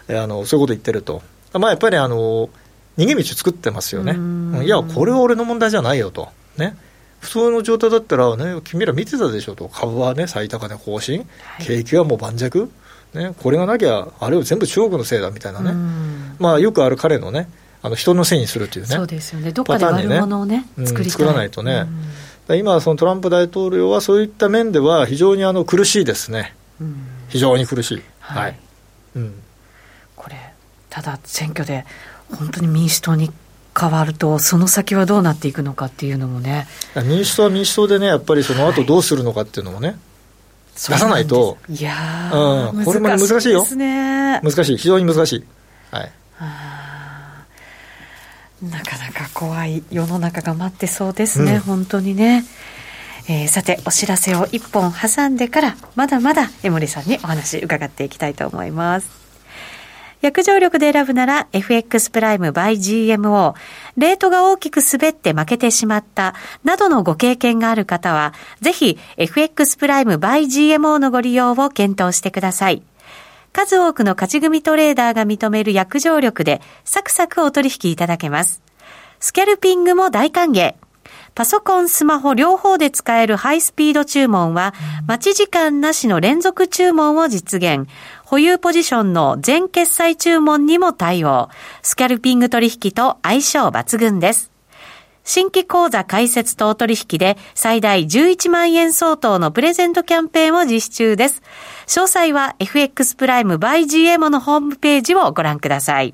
あのそういうこと言ってると、まあ、やっぱりあの逃げ道作ってますよね、いや、これは俺の問題じゃないよと。ね。普通の状態だったら、ね、君ら見てたでしょと、株は、ね、最高値更新、景気はもう盤石、ね、これがなきゃ、あれは全部中国のせいだみたいなね、まあ、よくある彼のね、あの人のせいにするというね、そうですよね、どっかで悪者をね、ね。作作らないとね、うん、今、そのトランプ大統領はそういった面では非常にあの苦しいですね、うん、非常に苦しい。はい、はい、うん、ただ選挙で本当に民主党に変わると、その先はどうなっていくのかっていうのもね。民主党は民主党でね、やっぱりその後どうするのかっていうのもね、はい、出さないと、いやうん、これも難しいよ、ね、難しい、非常に難しい。はい。なかなか怖い世の中が待ってそうですね、うん、本当にね。えー、さて、お知らせを一本挟んでから、まだまだ江森さんにお話伺っていきたいと思います。約定力で選ぶなら FX プライム by GMO。レートが大きく滑って負けてしまったなどのご経験がある方は、ぜひ FX プライム by GMO のご利用を検討してください。数多くの勝ち組トレーダーが認める約定力でサクサクお取引いただけます。スキャルピングも大歓迎。パソコン、スマホ両方で使えるハイスピード注文は、待ち時間なしの連続注文を実現。保有ポジションの全決済注文にも対応。スキャルピング取引と相性抜群です。新規講座開設等取引で最大11万円相当のプレゼントキャンペーンを実施中です。詳細は FX プライム by GMO のホームページをご覧ください。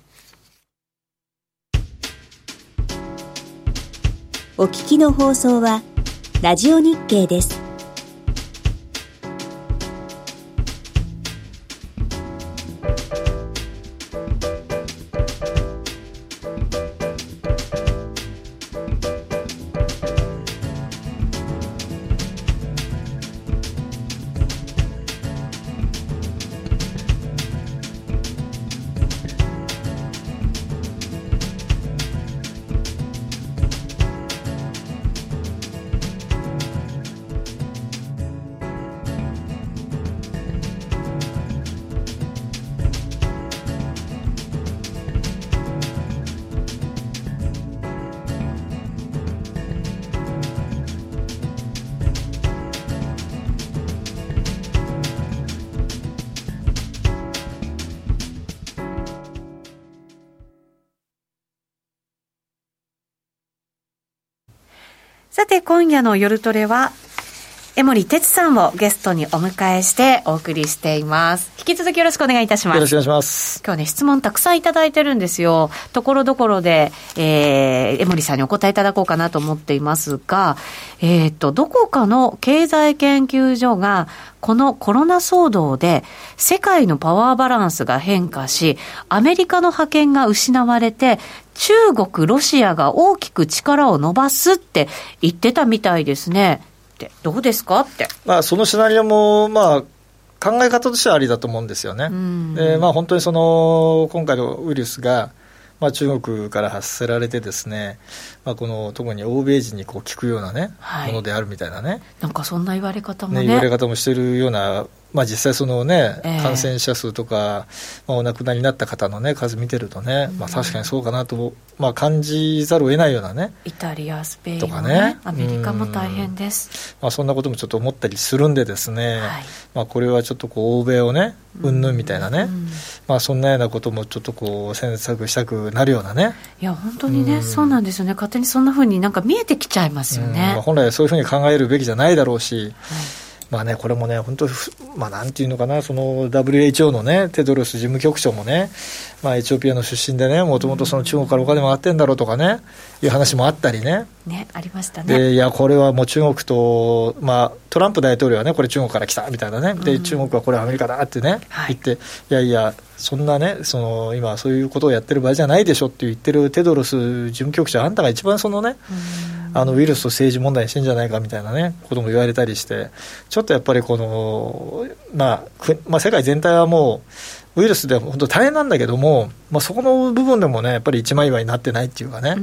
お聞きの放送は、ラジオ日経です。さて、今夜の夜トレは、江森哲さんをゲストにお迎えしてお送りしています。引き続きよろしくお願いいたします。よろしくお願いします。今日ね、質問たくさんいただいてるんですよ。ところどころで、えー、江森さんにお答えいただこうかなと思っていますが、えっ、ー、と、どこかの経済研究所が、このコロナ騒動で世界のパワーバランスが変化し、アメリカの覇権が失われて、中国、ロシアが大きく力を伸ばすって言ってたみたいですね。ってどうですか？って。まあ、そのシナリオも、まあ、考え方としてはありだと思うんですよね。で、まあ、本当にその、今回のウイルスが、まあ、中国から発せられてですね、まあ、この特に欧米人にこう聞くようなね、はい、ものであるみたいなねなんかそんな言われ方もね、ね、言われ方もしてるようなまあ、実際そのね、えー、感染者数とか、まあ、お亡くなりになった方の、ね、数見てるとね、まあ、確かにそうかなと、まあ、感じざるを得ないようなねイタリア、スペイン、ね、とかね。アメリカも大変です、まあ、そんなこともちょっと思ったりするんでですね、はい、まあ、これはちょっとこう欧米をねうん。ぬんみたいなね、まあ、そんなようなこともちょっとこう詮索したくなるようなね。いや本当にね、そうなんですよね。勝手にそんなふうになんか見えてきちゃいますよね、まあ、本来そういうふうに考えるべきじゃないだろうし、はいまあね、これもね、本当、まあ、なんていうのかな、その WHO のね、テドロス事務局長もね、まあ、エチオピアの出身でね、もともとその中国からお金もらってんだろうとかね、いう話もあったりね。ね、ありましたね。で、いや、これはもう中国と、まあ、トランプ大統領はね、これ中国から来たみたいなね、で、中国はこれアメリカだってね、言って、いやいや、そんなね、その今、そういうことをやってる場合じゃないでしょって言ってるテドロス事務局長、あんたが一番そのね、あのウイルスと政治問題にしてんじゃないかみたいなね、ことも言われたりして、ちょっとやっぱりこの、まあ、まあ、世界全体はもう、ウイルスで本当大変なんだけども、まあ、そこの部分でもね、やっぱり一枚岩になってないっていうかね、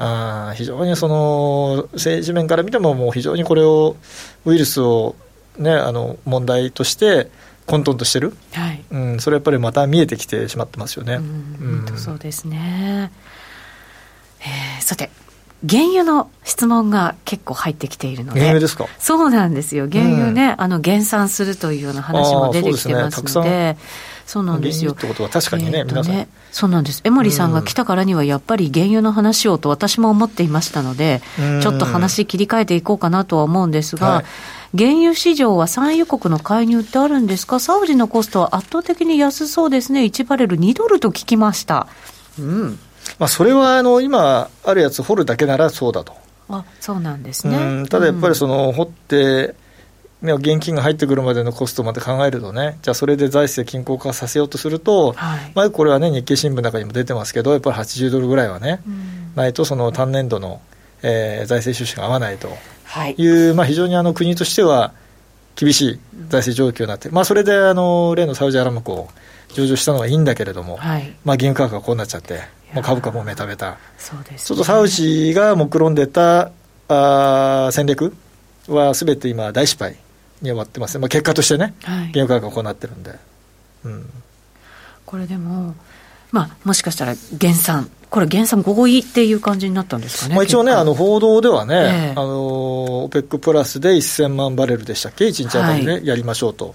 あ非常にその政治面から見ても、もう非常にこれを、ウイルスを、ね、あの問題として、混沌としてる、はい。うん、それやっぱりまた見えてきてしまってますよね。うん、うん、そうですね、えー、さて原油の質問が結構入ってきているので、原油ですか？そうなんですよ、原油ね、うん、あの減産するというような話も出てきてますので、そうなんですよ。ってことは確かにね、えー、皆さん。ね、そうなんです。江森さんが来たからには、やっぱり原油の話をと私も思っていましたので、ちょっと話切り替えていこうかなとは思うんですが、はい原油市場は産油国の介入ってあるんですか、サウジのコストは圧倒的に安そうですね、1バレル2ドルと聞きました。うんまあ、それはあの今あるやつ掘るだけならそうだと。あそうなんですね、ただやっぱりその、掘って、現金が入ってくるまでのコストまで考えるとね、じゃあそれで財政均衡化させようとすると、はい、まあ、これはね、日経新聞の中にも出てますけど、やっぱり80ドルぐらいはね、うん、ないと、その単年度の、えー、財政収支が合わないという、はい、まあ、非常にあの国としては厳しい財政状況になって、まあ、それであの例のサウジアラムコを上場したのはいいんだけれども、はい、まあ、原油価格がこうなっちゃって。もう株価もメタメタ、そうです、ね、ちょっとサウジが目論んでたあ戦略はすべて今、大失敗に終わってますね、まあ、結果としてね、はい、原油価格がこうなってるんで。うん、これでも、まあ、もしかしたら減産、これ、減産合意っていう感じになったんですかね、まあ、一応ね、あの報道ではね、えー、あの OPEC プラスで1000万バレルでしたっけ、1日あたりでやりましょうと、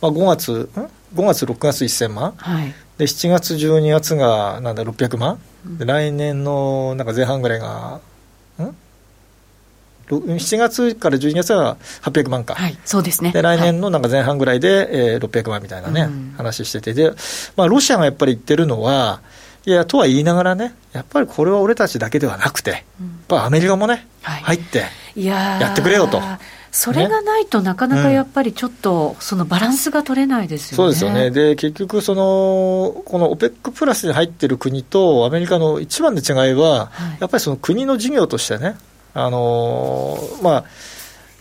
はい、まあ、5月、5月、6月1000万、はい、で7月、12月がなんだ600万、で来年のなんか前半ぐらいが、ん7月から12月は800万か、はい、そうですね。で来年のなんか前半ぐらいで、えー、600万みたいなね、話してて。で、まあ、ロシアがやっぱり言ってるのは、いやとは言いながらね、やっぱりこれは俺たちだけではなくて、やっぱアメリカもね、はい、入って、やってくれよと。それがないと、なかなかやっぱりちょっと、そのバランスが取れないですよね。そうですよね。で、結局、その、この OPEC プラスに入ってる国とアメリカの一番の違いは、はい、やっぱりその国の事業としてね、あのー、まあ、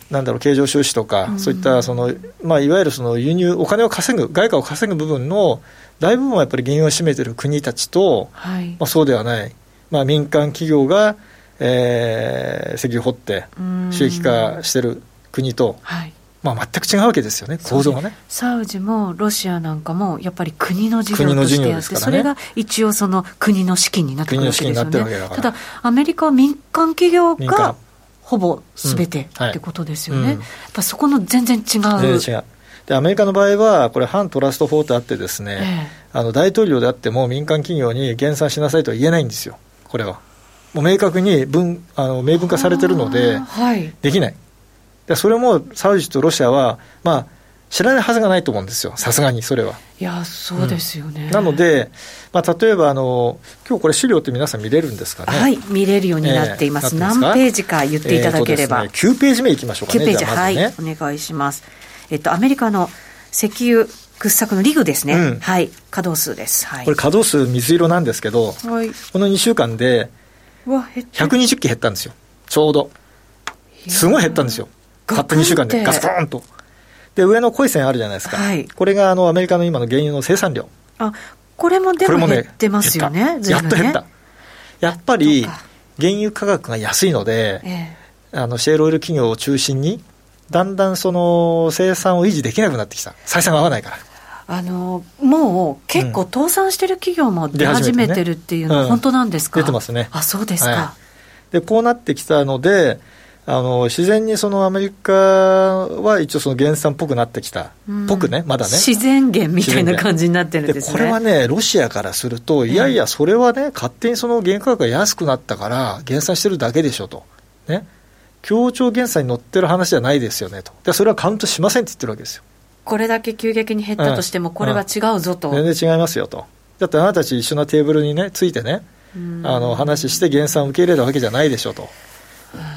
なんだろう、経常収支とか、そういったその、まあ、いわゆるその輸入、お金を稼ぐ、外貨を稼ぐ部分の大部分はやっぱり原油を占めている国たちと、はい、まあ、そうではない、まあ、民間企業が、えー、石油掘って収益化してる国と、はいまあ、全く違うわけですよね、構造がね。サウジもロシアなんかも、やっぱり国の事業としてやって、ね、それが一応、その国の資金になってるわけですよね。ただ、アメリカは民間企業がほぼすべてってことですよね、うん。はいうん、やっぱそこの全然違う。全でアメリカの場合は、これ、反トラスト法とあってですね、えあの大統領であっても民間企業に減産しなさいとは言えないんですよ、これは。もう明確に分あの明文化されてるので、はい、できない。でそれもサウジとロシアは、まあ、知らないはずがないと思うんですよ、さすがにそれは。いや、そうですよね。うん、なので、まあ、例えばあの、今日これ、資料って皆さん見れるんですかね？はい、見れるようになっています。えー、何ページか言っていただければ。えーね、9ページ目いきましょうかね。9ページ、ね、はい、お願いします。えっと、アメリカの石油掘削のリグですね、うん、はい、稼働数です、はい、これ、稼働数、水色なんですけど、はい、この2週間で120機減ったんですよ、ちょうど。すごい減ったんですよ、たった2週間で、ガスポーンと。で、上の濃い線あるじゃないですか、はい、これがあのアメリカの今の原油の生産量。あこれもでも減ってますよね、ね。やっと減った。やっぱり原油価格が安いので、ええ、あのシェールオイル企業を中心に、だんだんその生産を維持できなくなってきた、採算が合わないから。あのもう結構倒産してる企業も出始めてるっていうのは本当なんですか、出てますね。あそうですか、はい、でこうなってきたので、あの自然にそのアメリカは一応その減産っぽくなってきた、うん、ぽくね、まだね。自然減みたいな感じになってるんですね。これはね、ロシアからすると、いやいや、それはね、勝手にその原価格が安くなったから、減産してるだけでしょと。ね。協調減産に乗ってる話じゃないですよねと。で、それはカウントしませんって言ってるわけですよ。これだけ急激に減ったとしても、これは違うぞと、うんうん、全然違いますよと。だってあなたたち一緒なテーブルにね、ついてね、あの話して減産を受け入れるわけじゃないでしょと。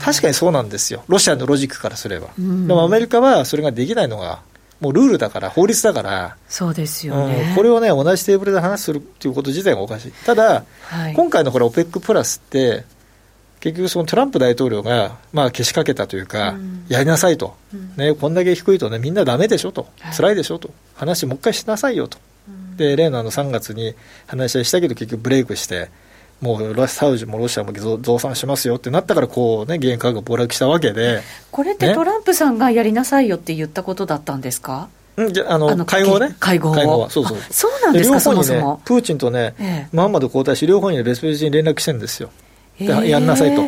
確かにそうなんですよ、ロシアのロジックからすれば。でもアメリカはそれができないのが、もうルールだから、法律だから、そうですよね、うん、これをね、同じテーブルで話するっていうこと自体がおかしい。ただ、はい、今回のほら、OPEC プラスって、結局、そのトランプ大統領が、まあ、けしかけたというか、うん、やりなさいと、うん、ね、こんだけ低いとね、みんなだめでしょと、辛いでしょと、話もう一回しなさいよと、で例のあの3月に話し合いしたけど、結局ブレイクして、もうサウジもロシアも増産しますよってなったから、こうね、原価格が暴落したわけで、これってトランプさんがやりなさいよって言ったことだったんですか？んじゃあのあの会合ね、会合会合は、そうそう。そうなんですか、両方にね、そもそも。プーチンとね、ええ、マハンマド皇太子、両方に、ね、別々に連絡してるんですよ、えー、やんなさいと。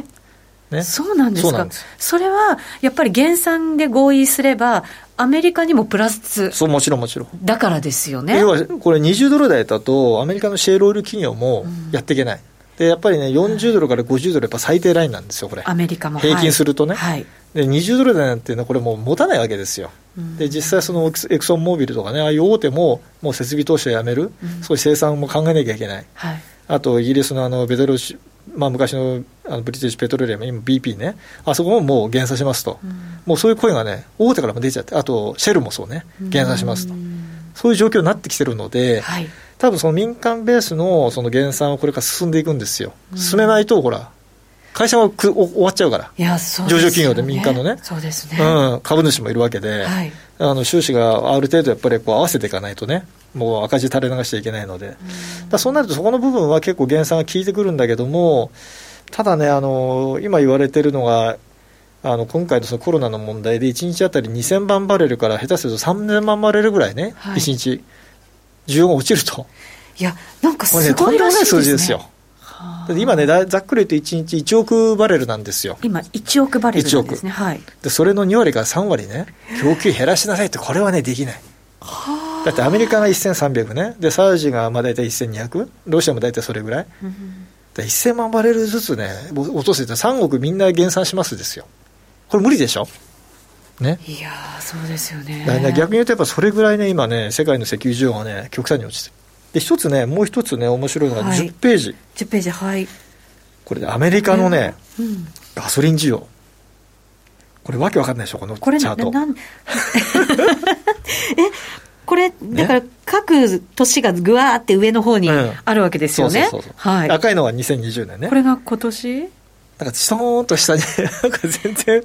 ね、そうなんですか？それはやっぱり減産で合意すれば、アメリカにもプラス。そうもちろんもちろん。だからですよね。要はこれ20ドル台だとアメリカのシェールオイル企業もやっていけない、うんでやっぱりね、40ドルから50ドル、やっぱ最低ラインなんですよ、これ、アメリカも。平均するとね、はい、で20ドル台なんていうのは、これもう持たないわけですよ、うん、で実際、そのエクソンモービルとかね、ああいう大手ももう設備投資をやめる、うん、そういう生産も考えなきゃいけない、はい、あとイギリスのあのベトルシ、まあ、昔のあのブリティッシュペトロリアム、今 BP ね、あそこももう減産しますと、うん、もうそういう声がね、大手からも出ちゃって、あとシェルもそうね、減産しますと、そういう状況になってきてるので、はい多分その民間ベースのその減産はこれから進んでいくんですよ、うん、進めないと、ほら、会社はく終わっちゃうから、いやそう、ね、上場企業で民間のね、そうですね、うん、株主もいるわけで、はい、あの収支がある程度やっぱりこう合わせていかないとね、もう赤字垂れ流しちゃいけないので、うん、だそうなると、そこの部分は結構減産が効いてくるんだけども、ただね、あの今言われてるのが、あの今回のそのコロナの問題で、1日当たり2000万バレルから下手すると3000万バレルぐらいね、はい、1日、需要が落ちると。いや、なんかすごいらしいですね。数字ですよ。今ね、ざっくり言うと1日1億バレルなんですよ。今、1億バレルなんですね。はい、でそれの2割から3割ね、供給減らしなさいって、これはね、できない。だってアメリカが1300ね、でサウジがまあ大体1200、ロシアも大体それぐらい、うん、で1000万バレルずつね、落とせて3億みんな減産しますですよ。これ無理でしょ？ね、いやそうですよね。逆に言うと、やっぱそれぐらいね、今ね、世界の石油需要がね、極端に落ちてる。で一つねもう一つね面白いのが10ページ、はい、10ページはい。これでアメリカのね、うん、ガソリン需要。これわけわかんないでしょこのチャート。えこれだから各都市がぐわーって上の方にあるわけですよね、赤いのは2020年ね。これが今年？なんか、ストーンと下に、なんか全然、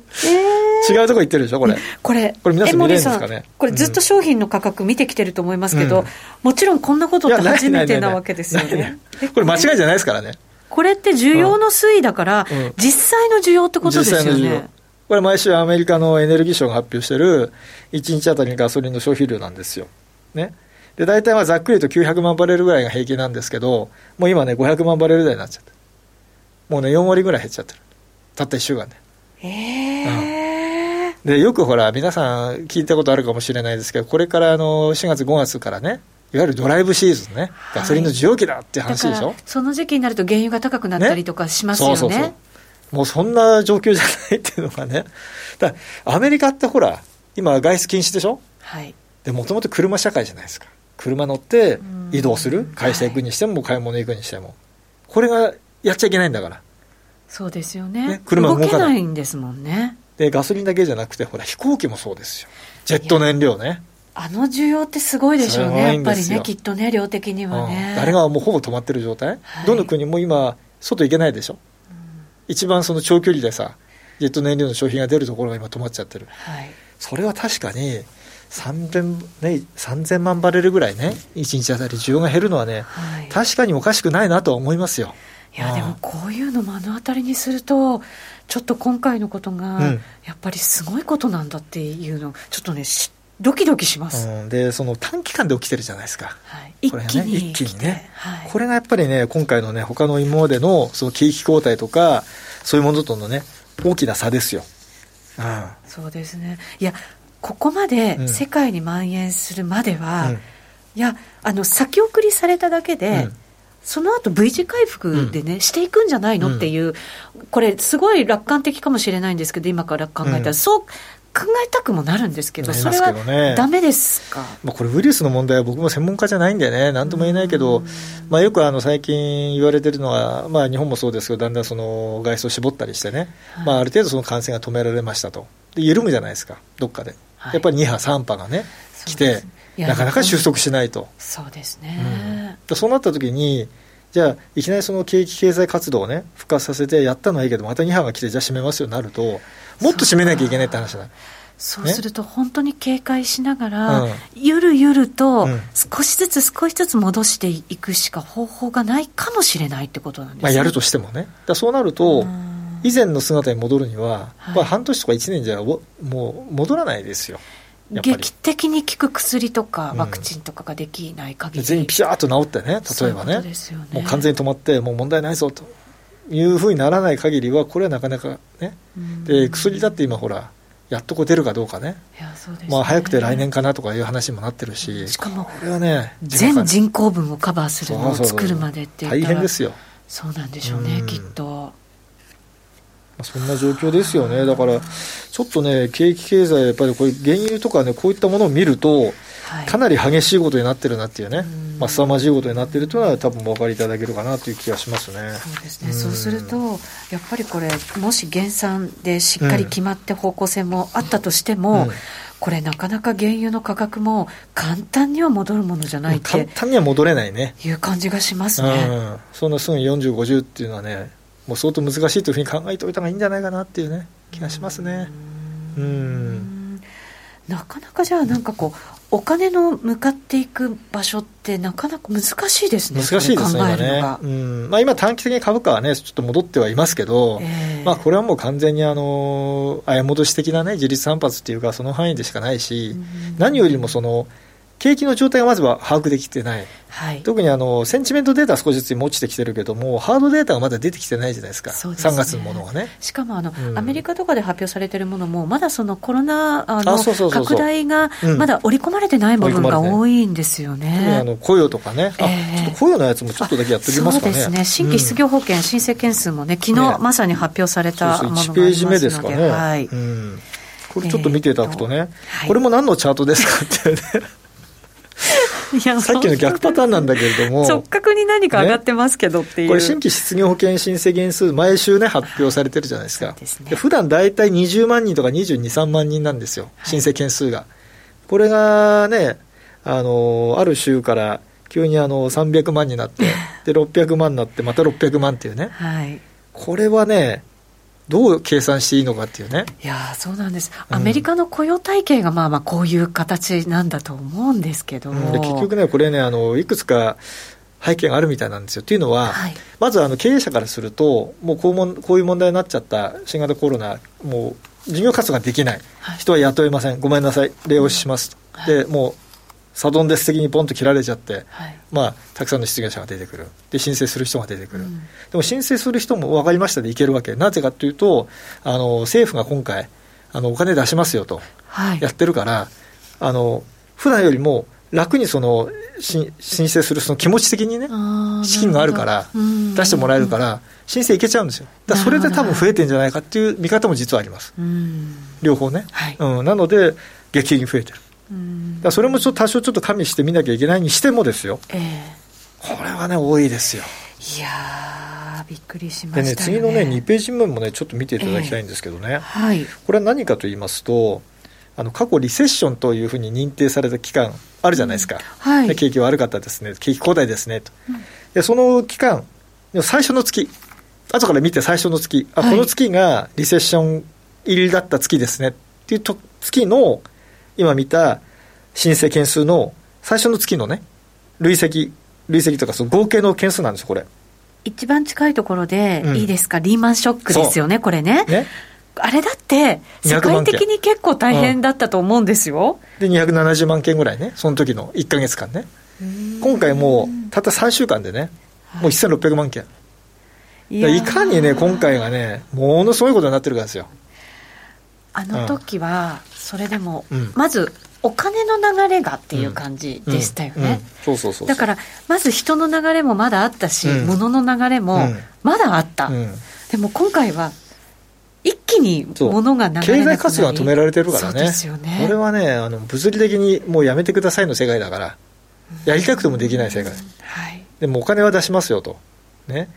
違うとこ行ってるでしょ、これ。これ、これ皆さん見れるんですかね？これずっと商品の価格見てきてると思いますけど、うん、もちろんこんなことって初めてなわけですよね。これ間違いじゃないですからね。これって需要の推移だから、うん、実際の需要ってことですよね。これ毎週アメリカのエネルギー省が発表してる1日あたりのガソリンの消費量なんですよ。ね。で、大体はざっくりと900万バレルぐらいが平均なんですけど、もう今ね、500万バレル台になっちゃって。もうね、4割ぐらい減っちゃってる。たった1週間で。えー、うん、で、よくほら、皆さん聞いたことあるかもしれないですけど、これからあの4月、5月からね、いわゆるドライブシーズンね、ガソリンの需要期だっていう話でしょ、その時期になると原油が高くなったりとかしますよね。そうそうそう。もうそんな状況じゃないっていうのがね、だアメリカってほら、今、外出禁止でしょ、はい、でもともと車社会じゃないですか、車乗って移動する、会社行くにしても、買い物行くにしても、これがやっちゃいけないんだから。そうですよね、ね車動けないんですもんね。で、ガソリンだけじゃなくて、ほら、飛行機もそうですよ、ジェット燃料ね。あの需要ってすごいでしょうね、やっぱりね、きっとね、量的にはね。誰がもうほぼ止まってる状態、はい、どの国も今、外行けないでしょ、うん、一番その長距離でさ、ジェット燃料の消費が出るところが今、止まっちゃってる、はい、それは確かに3000、ね、3000万バレルぐらいね、1日あたり需要が減るのはね、はい、確かにおかしくないなとは思いますよ。いや、でもこういうの目の当たりにすると、ちょっと今回のことが、やっぱりすごいことなんだっていうの、ちょっとね、知ドキドキします、うん、でその短期間で起きてるじゃないですか、はい、一気に、ね、一気にね、はい、これがやっぱりね今回のね他の今までのその景気後退とかそういうものとのね大きな差ですよ、うん、そうですね。いやここまで世界に蔓延するまでは、うん、いやあの先送りされただけで、うんその後 V 字回復でね、うん、していくんじゃないの？っていう、これ、すごい楽観的かもしれないんですけど、今から考えたら、うん、そう考えたくもなるんですけど、それはだめですか、まあ、これ、ウイルスの問題は僕も専門家じゃないんでね、なんとも言えないけど、まあ、よくあの最近言われてるのは、まあ、日本もそうですけど、だんだんその外出を絞ったりしてね、はい、まあ、ある程度その感染が止められましたと、で緩むじゃないですか、どっかで、はい、やっぱり2波、3波がね、来て、なかなか収束しないと。そうですね、うん、そうなった時にじゃあ、いきなりその景気経済活動をね、復活させてやったのはいいけど、また2波が来て、じゃあ閉めますよなると、もっと閉めなきゃいけないって話だ。そう。すると本当に警戒しながら、ゆるゆると少しずつ少しずつ戻していくしか方法がないかもしれないってことなんですね、まあ、やるとしてもね、だそうなると、以前の姿に戻るには、はい、半年とか1年じゃもう戻らないですよ。劇的に効く薬とかワクチンとかができない限り、うん、全員ピシャーと治ってね、例えばね、ううね。もう完全に止まって、もう問題ないぞというふうにならない限りは、これはなかなかね、で薬だって今、ほら、やっとこう出るかどうかね、ね。まあ、早くて来年かなとかいう話もなってるし、しかも、これはね、全人口分をカバーするのを作るまでって大変ですよ。そうなんでしょうね、きっと。そんな状況ですよね、だから、ちょっとね、景気経済、やっぱりこれ、原油とかね、こういったものを見ると、かなり激しいことになってるなっていうね、まあ、凄まじいことになっているというのは、多分お分かりいただけるかなという気がしますね。そうですね、そうすると、やっぱりこれ、もし減産でしっかり決まって方向性もあったとしても、うん。これ、なかなか原油の価格も簡単には戻るものじゃないって簡単には戻れないね。いう感じがしますね。うん、そんなすぐに40、50っていうのはね、もう相当難しいというふうに考えておいた方がいいんじゃないかなっていうね、気がしますね。うん。なかなかじゃあ、なんかこう、お金の向かっていく場所ってなかなか難しいですね、難しいですね、今ね。うん。まあ、今、短期的に株価はね、ちょっと戻ってはいますけど、えー、まあ、これはもう完全にあの、あや戻し的なね、自立反発っていうか、その範囲でしかないし、何よりもその、景気の状態がまずは把握できてない、はい、特にあのセンチメントデータは少しずつ落ちてきてるけども、ハードデータがまだ出てきてないじゃないですか、すね、3月のものはね。しかもあの、うん、アメリカとかで発表されてるものも、まだそのコロナあの拡大がまだ織り込まれてない部分が多いんですよね。うん、あの雇用とかね、えー、ちょっと雇用のやつもちょっとだけやっておきますかね。そうですね、新規失業保険申請件数もね、昨日まさに発表されたものがありますので、ね、1ページ目ですかね。はい、うん。これちょっと見ていただくとね、えーとはい、これも何のチャートですかってねさっきの逆パターンなんだけれども、直角に何か上がってますけどっていう、ね、これ、新規失業保険申請件数、毎週ね、発表されてるじゃないですか、ですね、普段大体20万人とか22、3万人なんですよ、申請件数が。はい、これがね、あのある週から急にあの300万になって、で600万になって、また600万っていうね、はい、これはね、どう計算していいのかっていうね。いやそうなんです。アメリカの雇用体系がまあまあこういう形なんだと思うんですけど、うん、結局ね、これね、あのいくつか背景があるみたいなんですよ。というのは、はい、まずあの経営者からすると、もうこうもこういう問題になっちゃった新型コロナ、もう事業活動ができない、はい、人は雇えません、ごめんなさい、礼をします、うん、でもうサドンデス的にポンと切られちゃって、はい、まあ、たくさんの失業者が出てくる。で申請する人が出てくる、うん、でも申請する人も分かりましたでいけるわけ。なぜかというとあの政府が今回あのお金出しますよと、はい、やってるからあの普段よりも楽にその申請するその気持ち的にね、資金があるから、出してもらえるから、申請いけちゃうんですよ、だそれで多分増えてるんじゃないかっていう見方も実はあります、両方ね、はい、うん、なので、劇的に増えてる、だそれもちょっと多少ちょっと加味してみなきゃいけないにしてもですよ、えー、これはね、多いですよ。いやびっくりしました、ね、でね、次のね、2ページ目もね、ちょっと見ていただきたいんですけどね、えーはい、これは何かと言いますと、あの過去リセッションというふうに認定された期間あるじゃないですか、うん。はい、景気悪かったですね。景気後退ですね。と、うん、でその期間最初の月。後から見て最初の月。あ、この月がリセッション入りだった月ですね。っていうと月の今見た申請件数の最初の月のね累積累積とかその合計の件数なんですよこれ。一番近いところでいいですか、うん、リーマンショックですよねこれね。ね。あれだって、世界的に結構大変だったと思うんですよ。うん、で、270万件ぐらいね、その時の1か月間ね。今回もう、たった3週間でね、もう1600万件。いいかにね、今回がね、ものすごいことになってるからですよ。あの時は、それでも、うん、まず、お金の流れがっていう感じでしたよね。だから、まず人の流れもまだあったし、うん、物の流れもまだあった。でも今回は一気に物が流れ経済活動が止められてるからね、ね。これはねあの、物理的にもうやめてくださいの世界だから、やりたくてもできない世界、はい、でもお金は出しますよと、ね、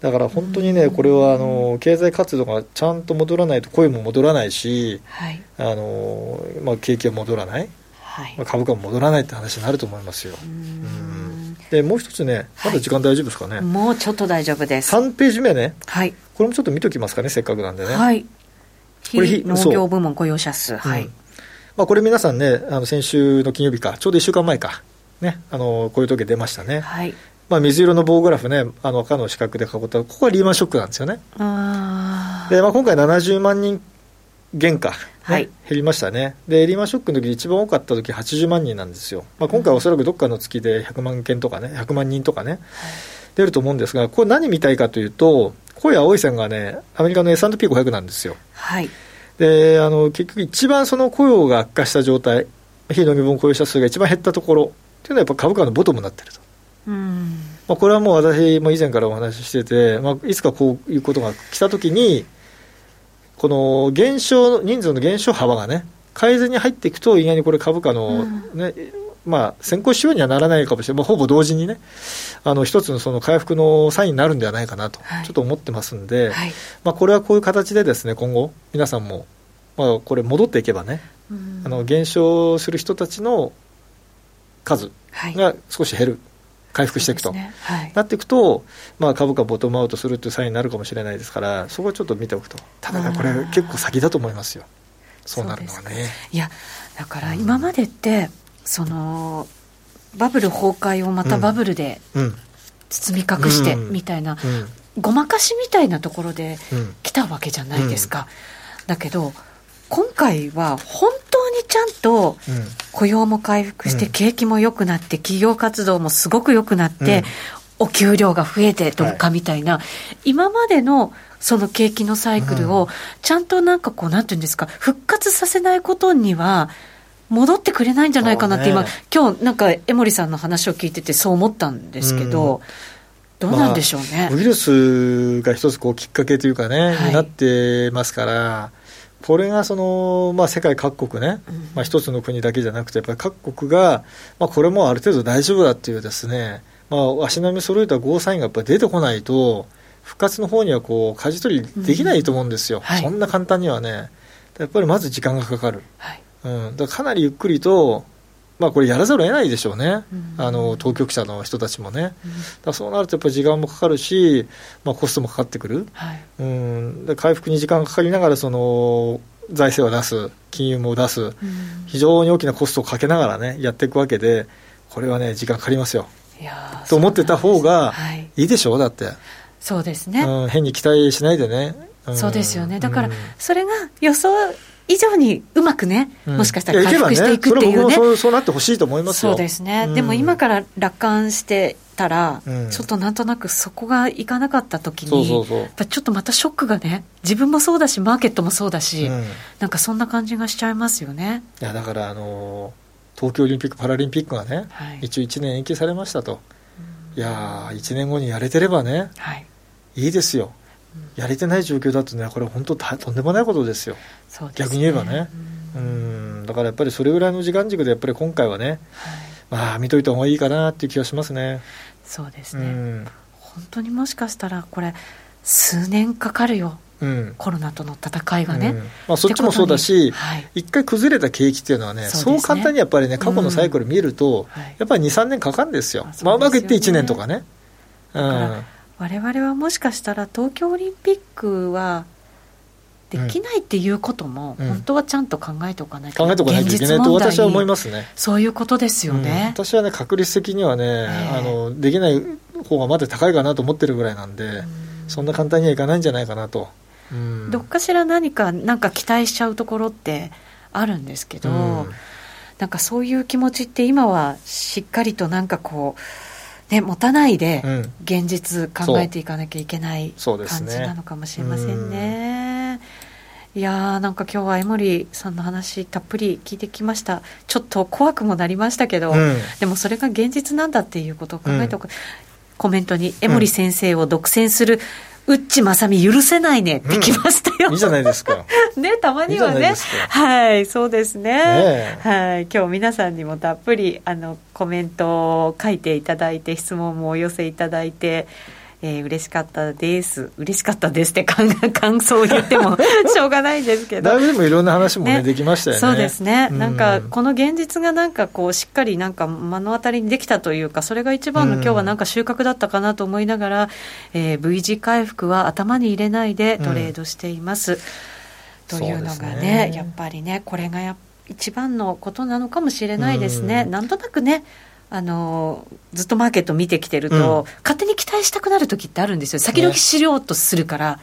だから本当にね、これはあの経済活動がちゃんと戻らないと、声も戻らないし、はい、あのまあ、景気は戻らない、はい、まあ、株価も戻らないって話になると思いますよ。うん。でもう一つね、まだ時間大丈夫ですかね、はい、もうちょっと大丈夫です。3ページ目ね、はい、これもちょっと見ときますかね、せっかくなんでね。はい、これ農業部門雇用者数、はい、うん、まあ、これ皆さんね、あの先週の金曜日か、ちょうど1週間前か、ね、あのこういう時出ましたね。はいまあ、水色の棒グラフね、あの赤の四角で囲った、ここはリーマンショックなんですよね。あで、まあ、今回70万人減価、ね、はい、減りましたね、でリーマンショックの時一番多かった時80万人なんですよ、まあ、今回おそらくどっかの月で100万件とかね、100万人とかね、はい、出ると思うんですが、これ、何見たいかというと、濃い青い線がね、アメリカの S&P500 なんですよ。はい、であの結局、一番その雇用が悪化した状態、非農業分雇用者数が一番減ったところっていうのは、やっぱ株価のボトムになってると。うん。まあ、これはもう私も以前からお話ししてて、まあ、いつかこういうことが来たときに、この減少、人数の減少幅がね、改善に入っていくと、意外にこれ、株価のね、うん、まあ、先行指標にはならないかもしれない、まあ、ほぼ同時にね、あの一つのその回復のサインになるんではないかなと、はい、ちょっと思ってますんで、はい、まあ、これはこういう形でですね、今後、皆さんも、まあ、これ、戻っていけばね、うん、あの減少する人たちの数が少し減る。回復していくと、ね。はい、なっていくと、まあ、株価ボトムアウトするというサインになるかもしれないですから、そこはちょっと見ておくと、ただね、これ、結構先だと思いますよ、そうなるのはね。いやだから今までって、うん、そのバブル崩壊をまたバブルで包み隠してみたいな、ごまかしみたいなところで来たわけじゃないですか。だけど今回は本当にちゃんと雇用も回復して、景気も良くなって、企業活動もすごく良くなって、お給料が増えてとかみたいな、今までのその景気のサイクルを、ちゃんとなんかこう、なんていうんですか、復活させないことには、戻ってくれないんじゃないかなって今、今日なんか江森さんの話を聞いててそう思ったんですけど、どうなんでしょうね、ウイルスが一つこうきっかけというかね、になってますから、これがその、まあ、世界各国ね、まあ、一つの国だけじゃなくて、やっぱり各国が、まあ、これもある程度大丈夫だっていうですね、まあ、足並み揃えたゴーサインがやっぱり出てこないと、復活の方にはこう舵取りできないと思うんですよ、うん。はい、そんな簡単にはね、やっぱりまず時間がかかる、はい、うん、だかなりゆっくりと、まあ、これやらざるを得ないでしょうね、うん、あの当局者の人たちもね、うん、そうなるとやっぱり時間もかかるし、まあ、コストもかかってくる、はい、うん、で回復に時間がかかりながらその財政を出す、金融も出す、うん、非常に大きなコストをかけながらね、やっていくわけで、これはね、時間かかりますよ。と思ってた方がい。いでしょう、だって。そうですね、うん、変に期待しないでね。そうですよね。だから、それが予想以上にうまくね、もしかしたら回復していくっていうね。ねそうそうなってほしいと思いますそうですね。でも今から楽観してたら、うん、ちょっとなんとなくそこがいかなかった時に、そうそうそう。ちょっとまたショックがね、自分もそうだし、マーケットもそうだし、うん、なんかそんな感じがしちゃいますよね。いや、だからあのー東京オリンピック・パラリンピックがね、はい、一応1年延期されましたと、いやー、1年後にやれてればね、はい、いいですよ、やれてない状況だとね、これ、本当、とんでもないことですよ、すね、逆に言えばね。うん。だからやっぱりそれぐらいの時間軸で、やっぱり今回はね、まあ、見といた方がいいかなっていう気がしますね。そうですね、本当にもしかしたら、これ、数年かかるよ。うん、コロナとの戦いがね、うん、まあ、そっちもそうだし、はい、一回崩れた景気っていうのはね、そう、ね,、簡単にやっぱりね、過去のサイクル見ると、うん、やっぱり2、3年かかるんですよ、まあ、まあ、うまくいって1年とかね。うん、われわれはもしかしたら、東京オリンピックはできないっていうことも、本当はちゃんと考えておかないと、考えておかないといけないと私は思いますね。そういうことですよね。私はね、確率的にはね、えー、あの、できない方がまだ高いかなと思ってるぐらいなんで、そんな簡単にはいかないんじゃないかなと。どっかしら何かなんか期待しちゃうところってあるんですけど、うん、なんかそういう気持ちって今はしっかりとなんかこう、ね、持たないで現実考えていかなきゃいけない感じなのかもしれませんね。ねいやーなんか今日は江森さんの話たっぷり聞いてきました。ちょっと怖くもなりましたけど、うん、でもそれが現実なんだっていうことを考えておく、うん、コメントに江森先生を独占するうっちまさみ許せないねってきましたよ、うん、いいじゃないですか。ねたまにはね。はいそうですね、ね、はい今日皆さんにもたっぷりあのコメントを書いていただいて質問もお寄せいただいてえー、嬉しかったです、嬉しかったですって感 感想を言っても しょうがないんですけど、だいぶでもいろんな話もね、ね。できましたよね。そうですね、うん、なんかこの現実がなんかこう、しっかりなんか目の当たりにできたというか、それが一番の今日はなんか収穫だったかなと思いながら、うん、えー、V 字回復は頭に入れないでトレードしています。うん、というのがね、ね。やっぱりね、これがや一番のことなのかもしれないですね。なんとなくねあのずっとマーケット見てきてると、うん、勝手に期待したくなる時ってあるんですよ、先々しようとするから。ね、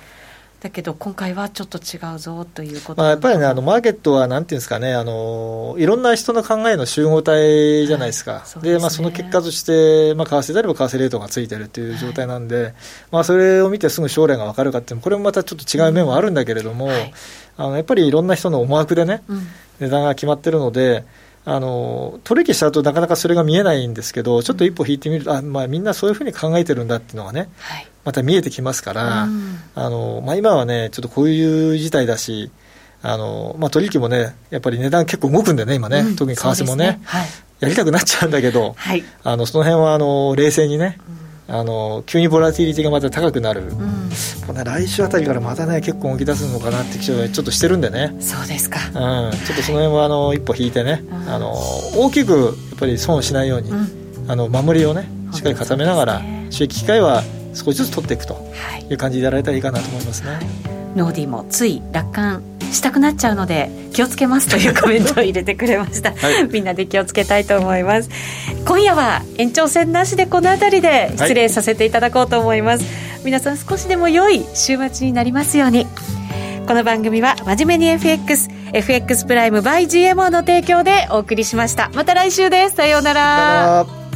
だけど今回はちょっと違うぞということ、まあ、やっぱりね、あのマーケットはなんていうんですかねあの、いろんな人の考えの集合体じゃないですか、はい、そで、ね、まあ、その結果として、まあ、為替であれば為替レートがついてるっていう状態なんで、はい、まあ、それを見てすぐ将来が分かるかっていうこれもまたちょっと違う面はあるんだけれども、はい、あのやっぱりいろんな人の思惑でね、うん、値段が決まってるので、あの取引しちゃうとなかなかそれが見えないんですけど、ちょっと一歩引いてみると、あまあ、みんなそういうふうに考えてるんだっていうのがね、はい、また見えてきますから、うん、あのまあ、今はね、ちょっとこういう事態だし、あのまあ、取引もね、やっぱり値段結構動くんだよね、今ね、うん、特に為替もね、ね。はい、やりたくなっちゃうんだけど、はい、あのその辺はあの冷静にね、うんあの急にボラティリティがまた高くなる、うん、これ来週あたりからまたね結構動き出すのかなってちょっとしてるんでね。そうですか、うん、ちょっとその辺はあの一歩引いてね、うん、あの大きくやっぱり損しないように、うん、あの守りをねしっかり固めながら、ね、収益機会は少しずつ取っていくとい。う感じでやられたらいいかなと思いますね、はい、ノーディもつい楽観したくなっちゃうので気をつけますというコメントを入れてくれました、はい、みんなで気をつけたいと思います。今夜は延長戦なしでこの辺りで失礼させていただこうと思います、はい、皆さん少しでも良い週末になりますように。この番組は真面目に FX FX プライム by GMO の提供でお送りしました。また来週です。さようなら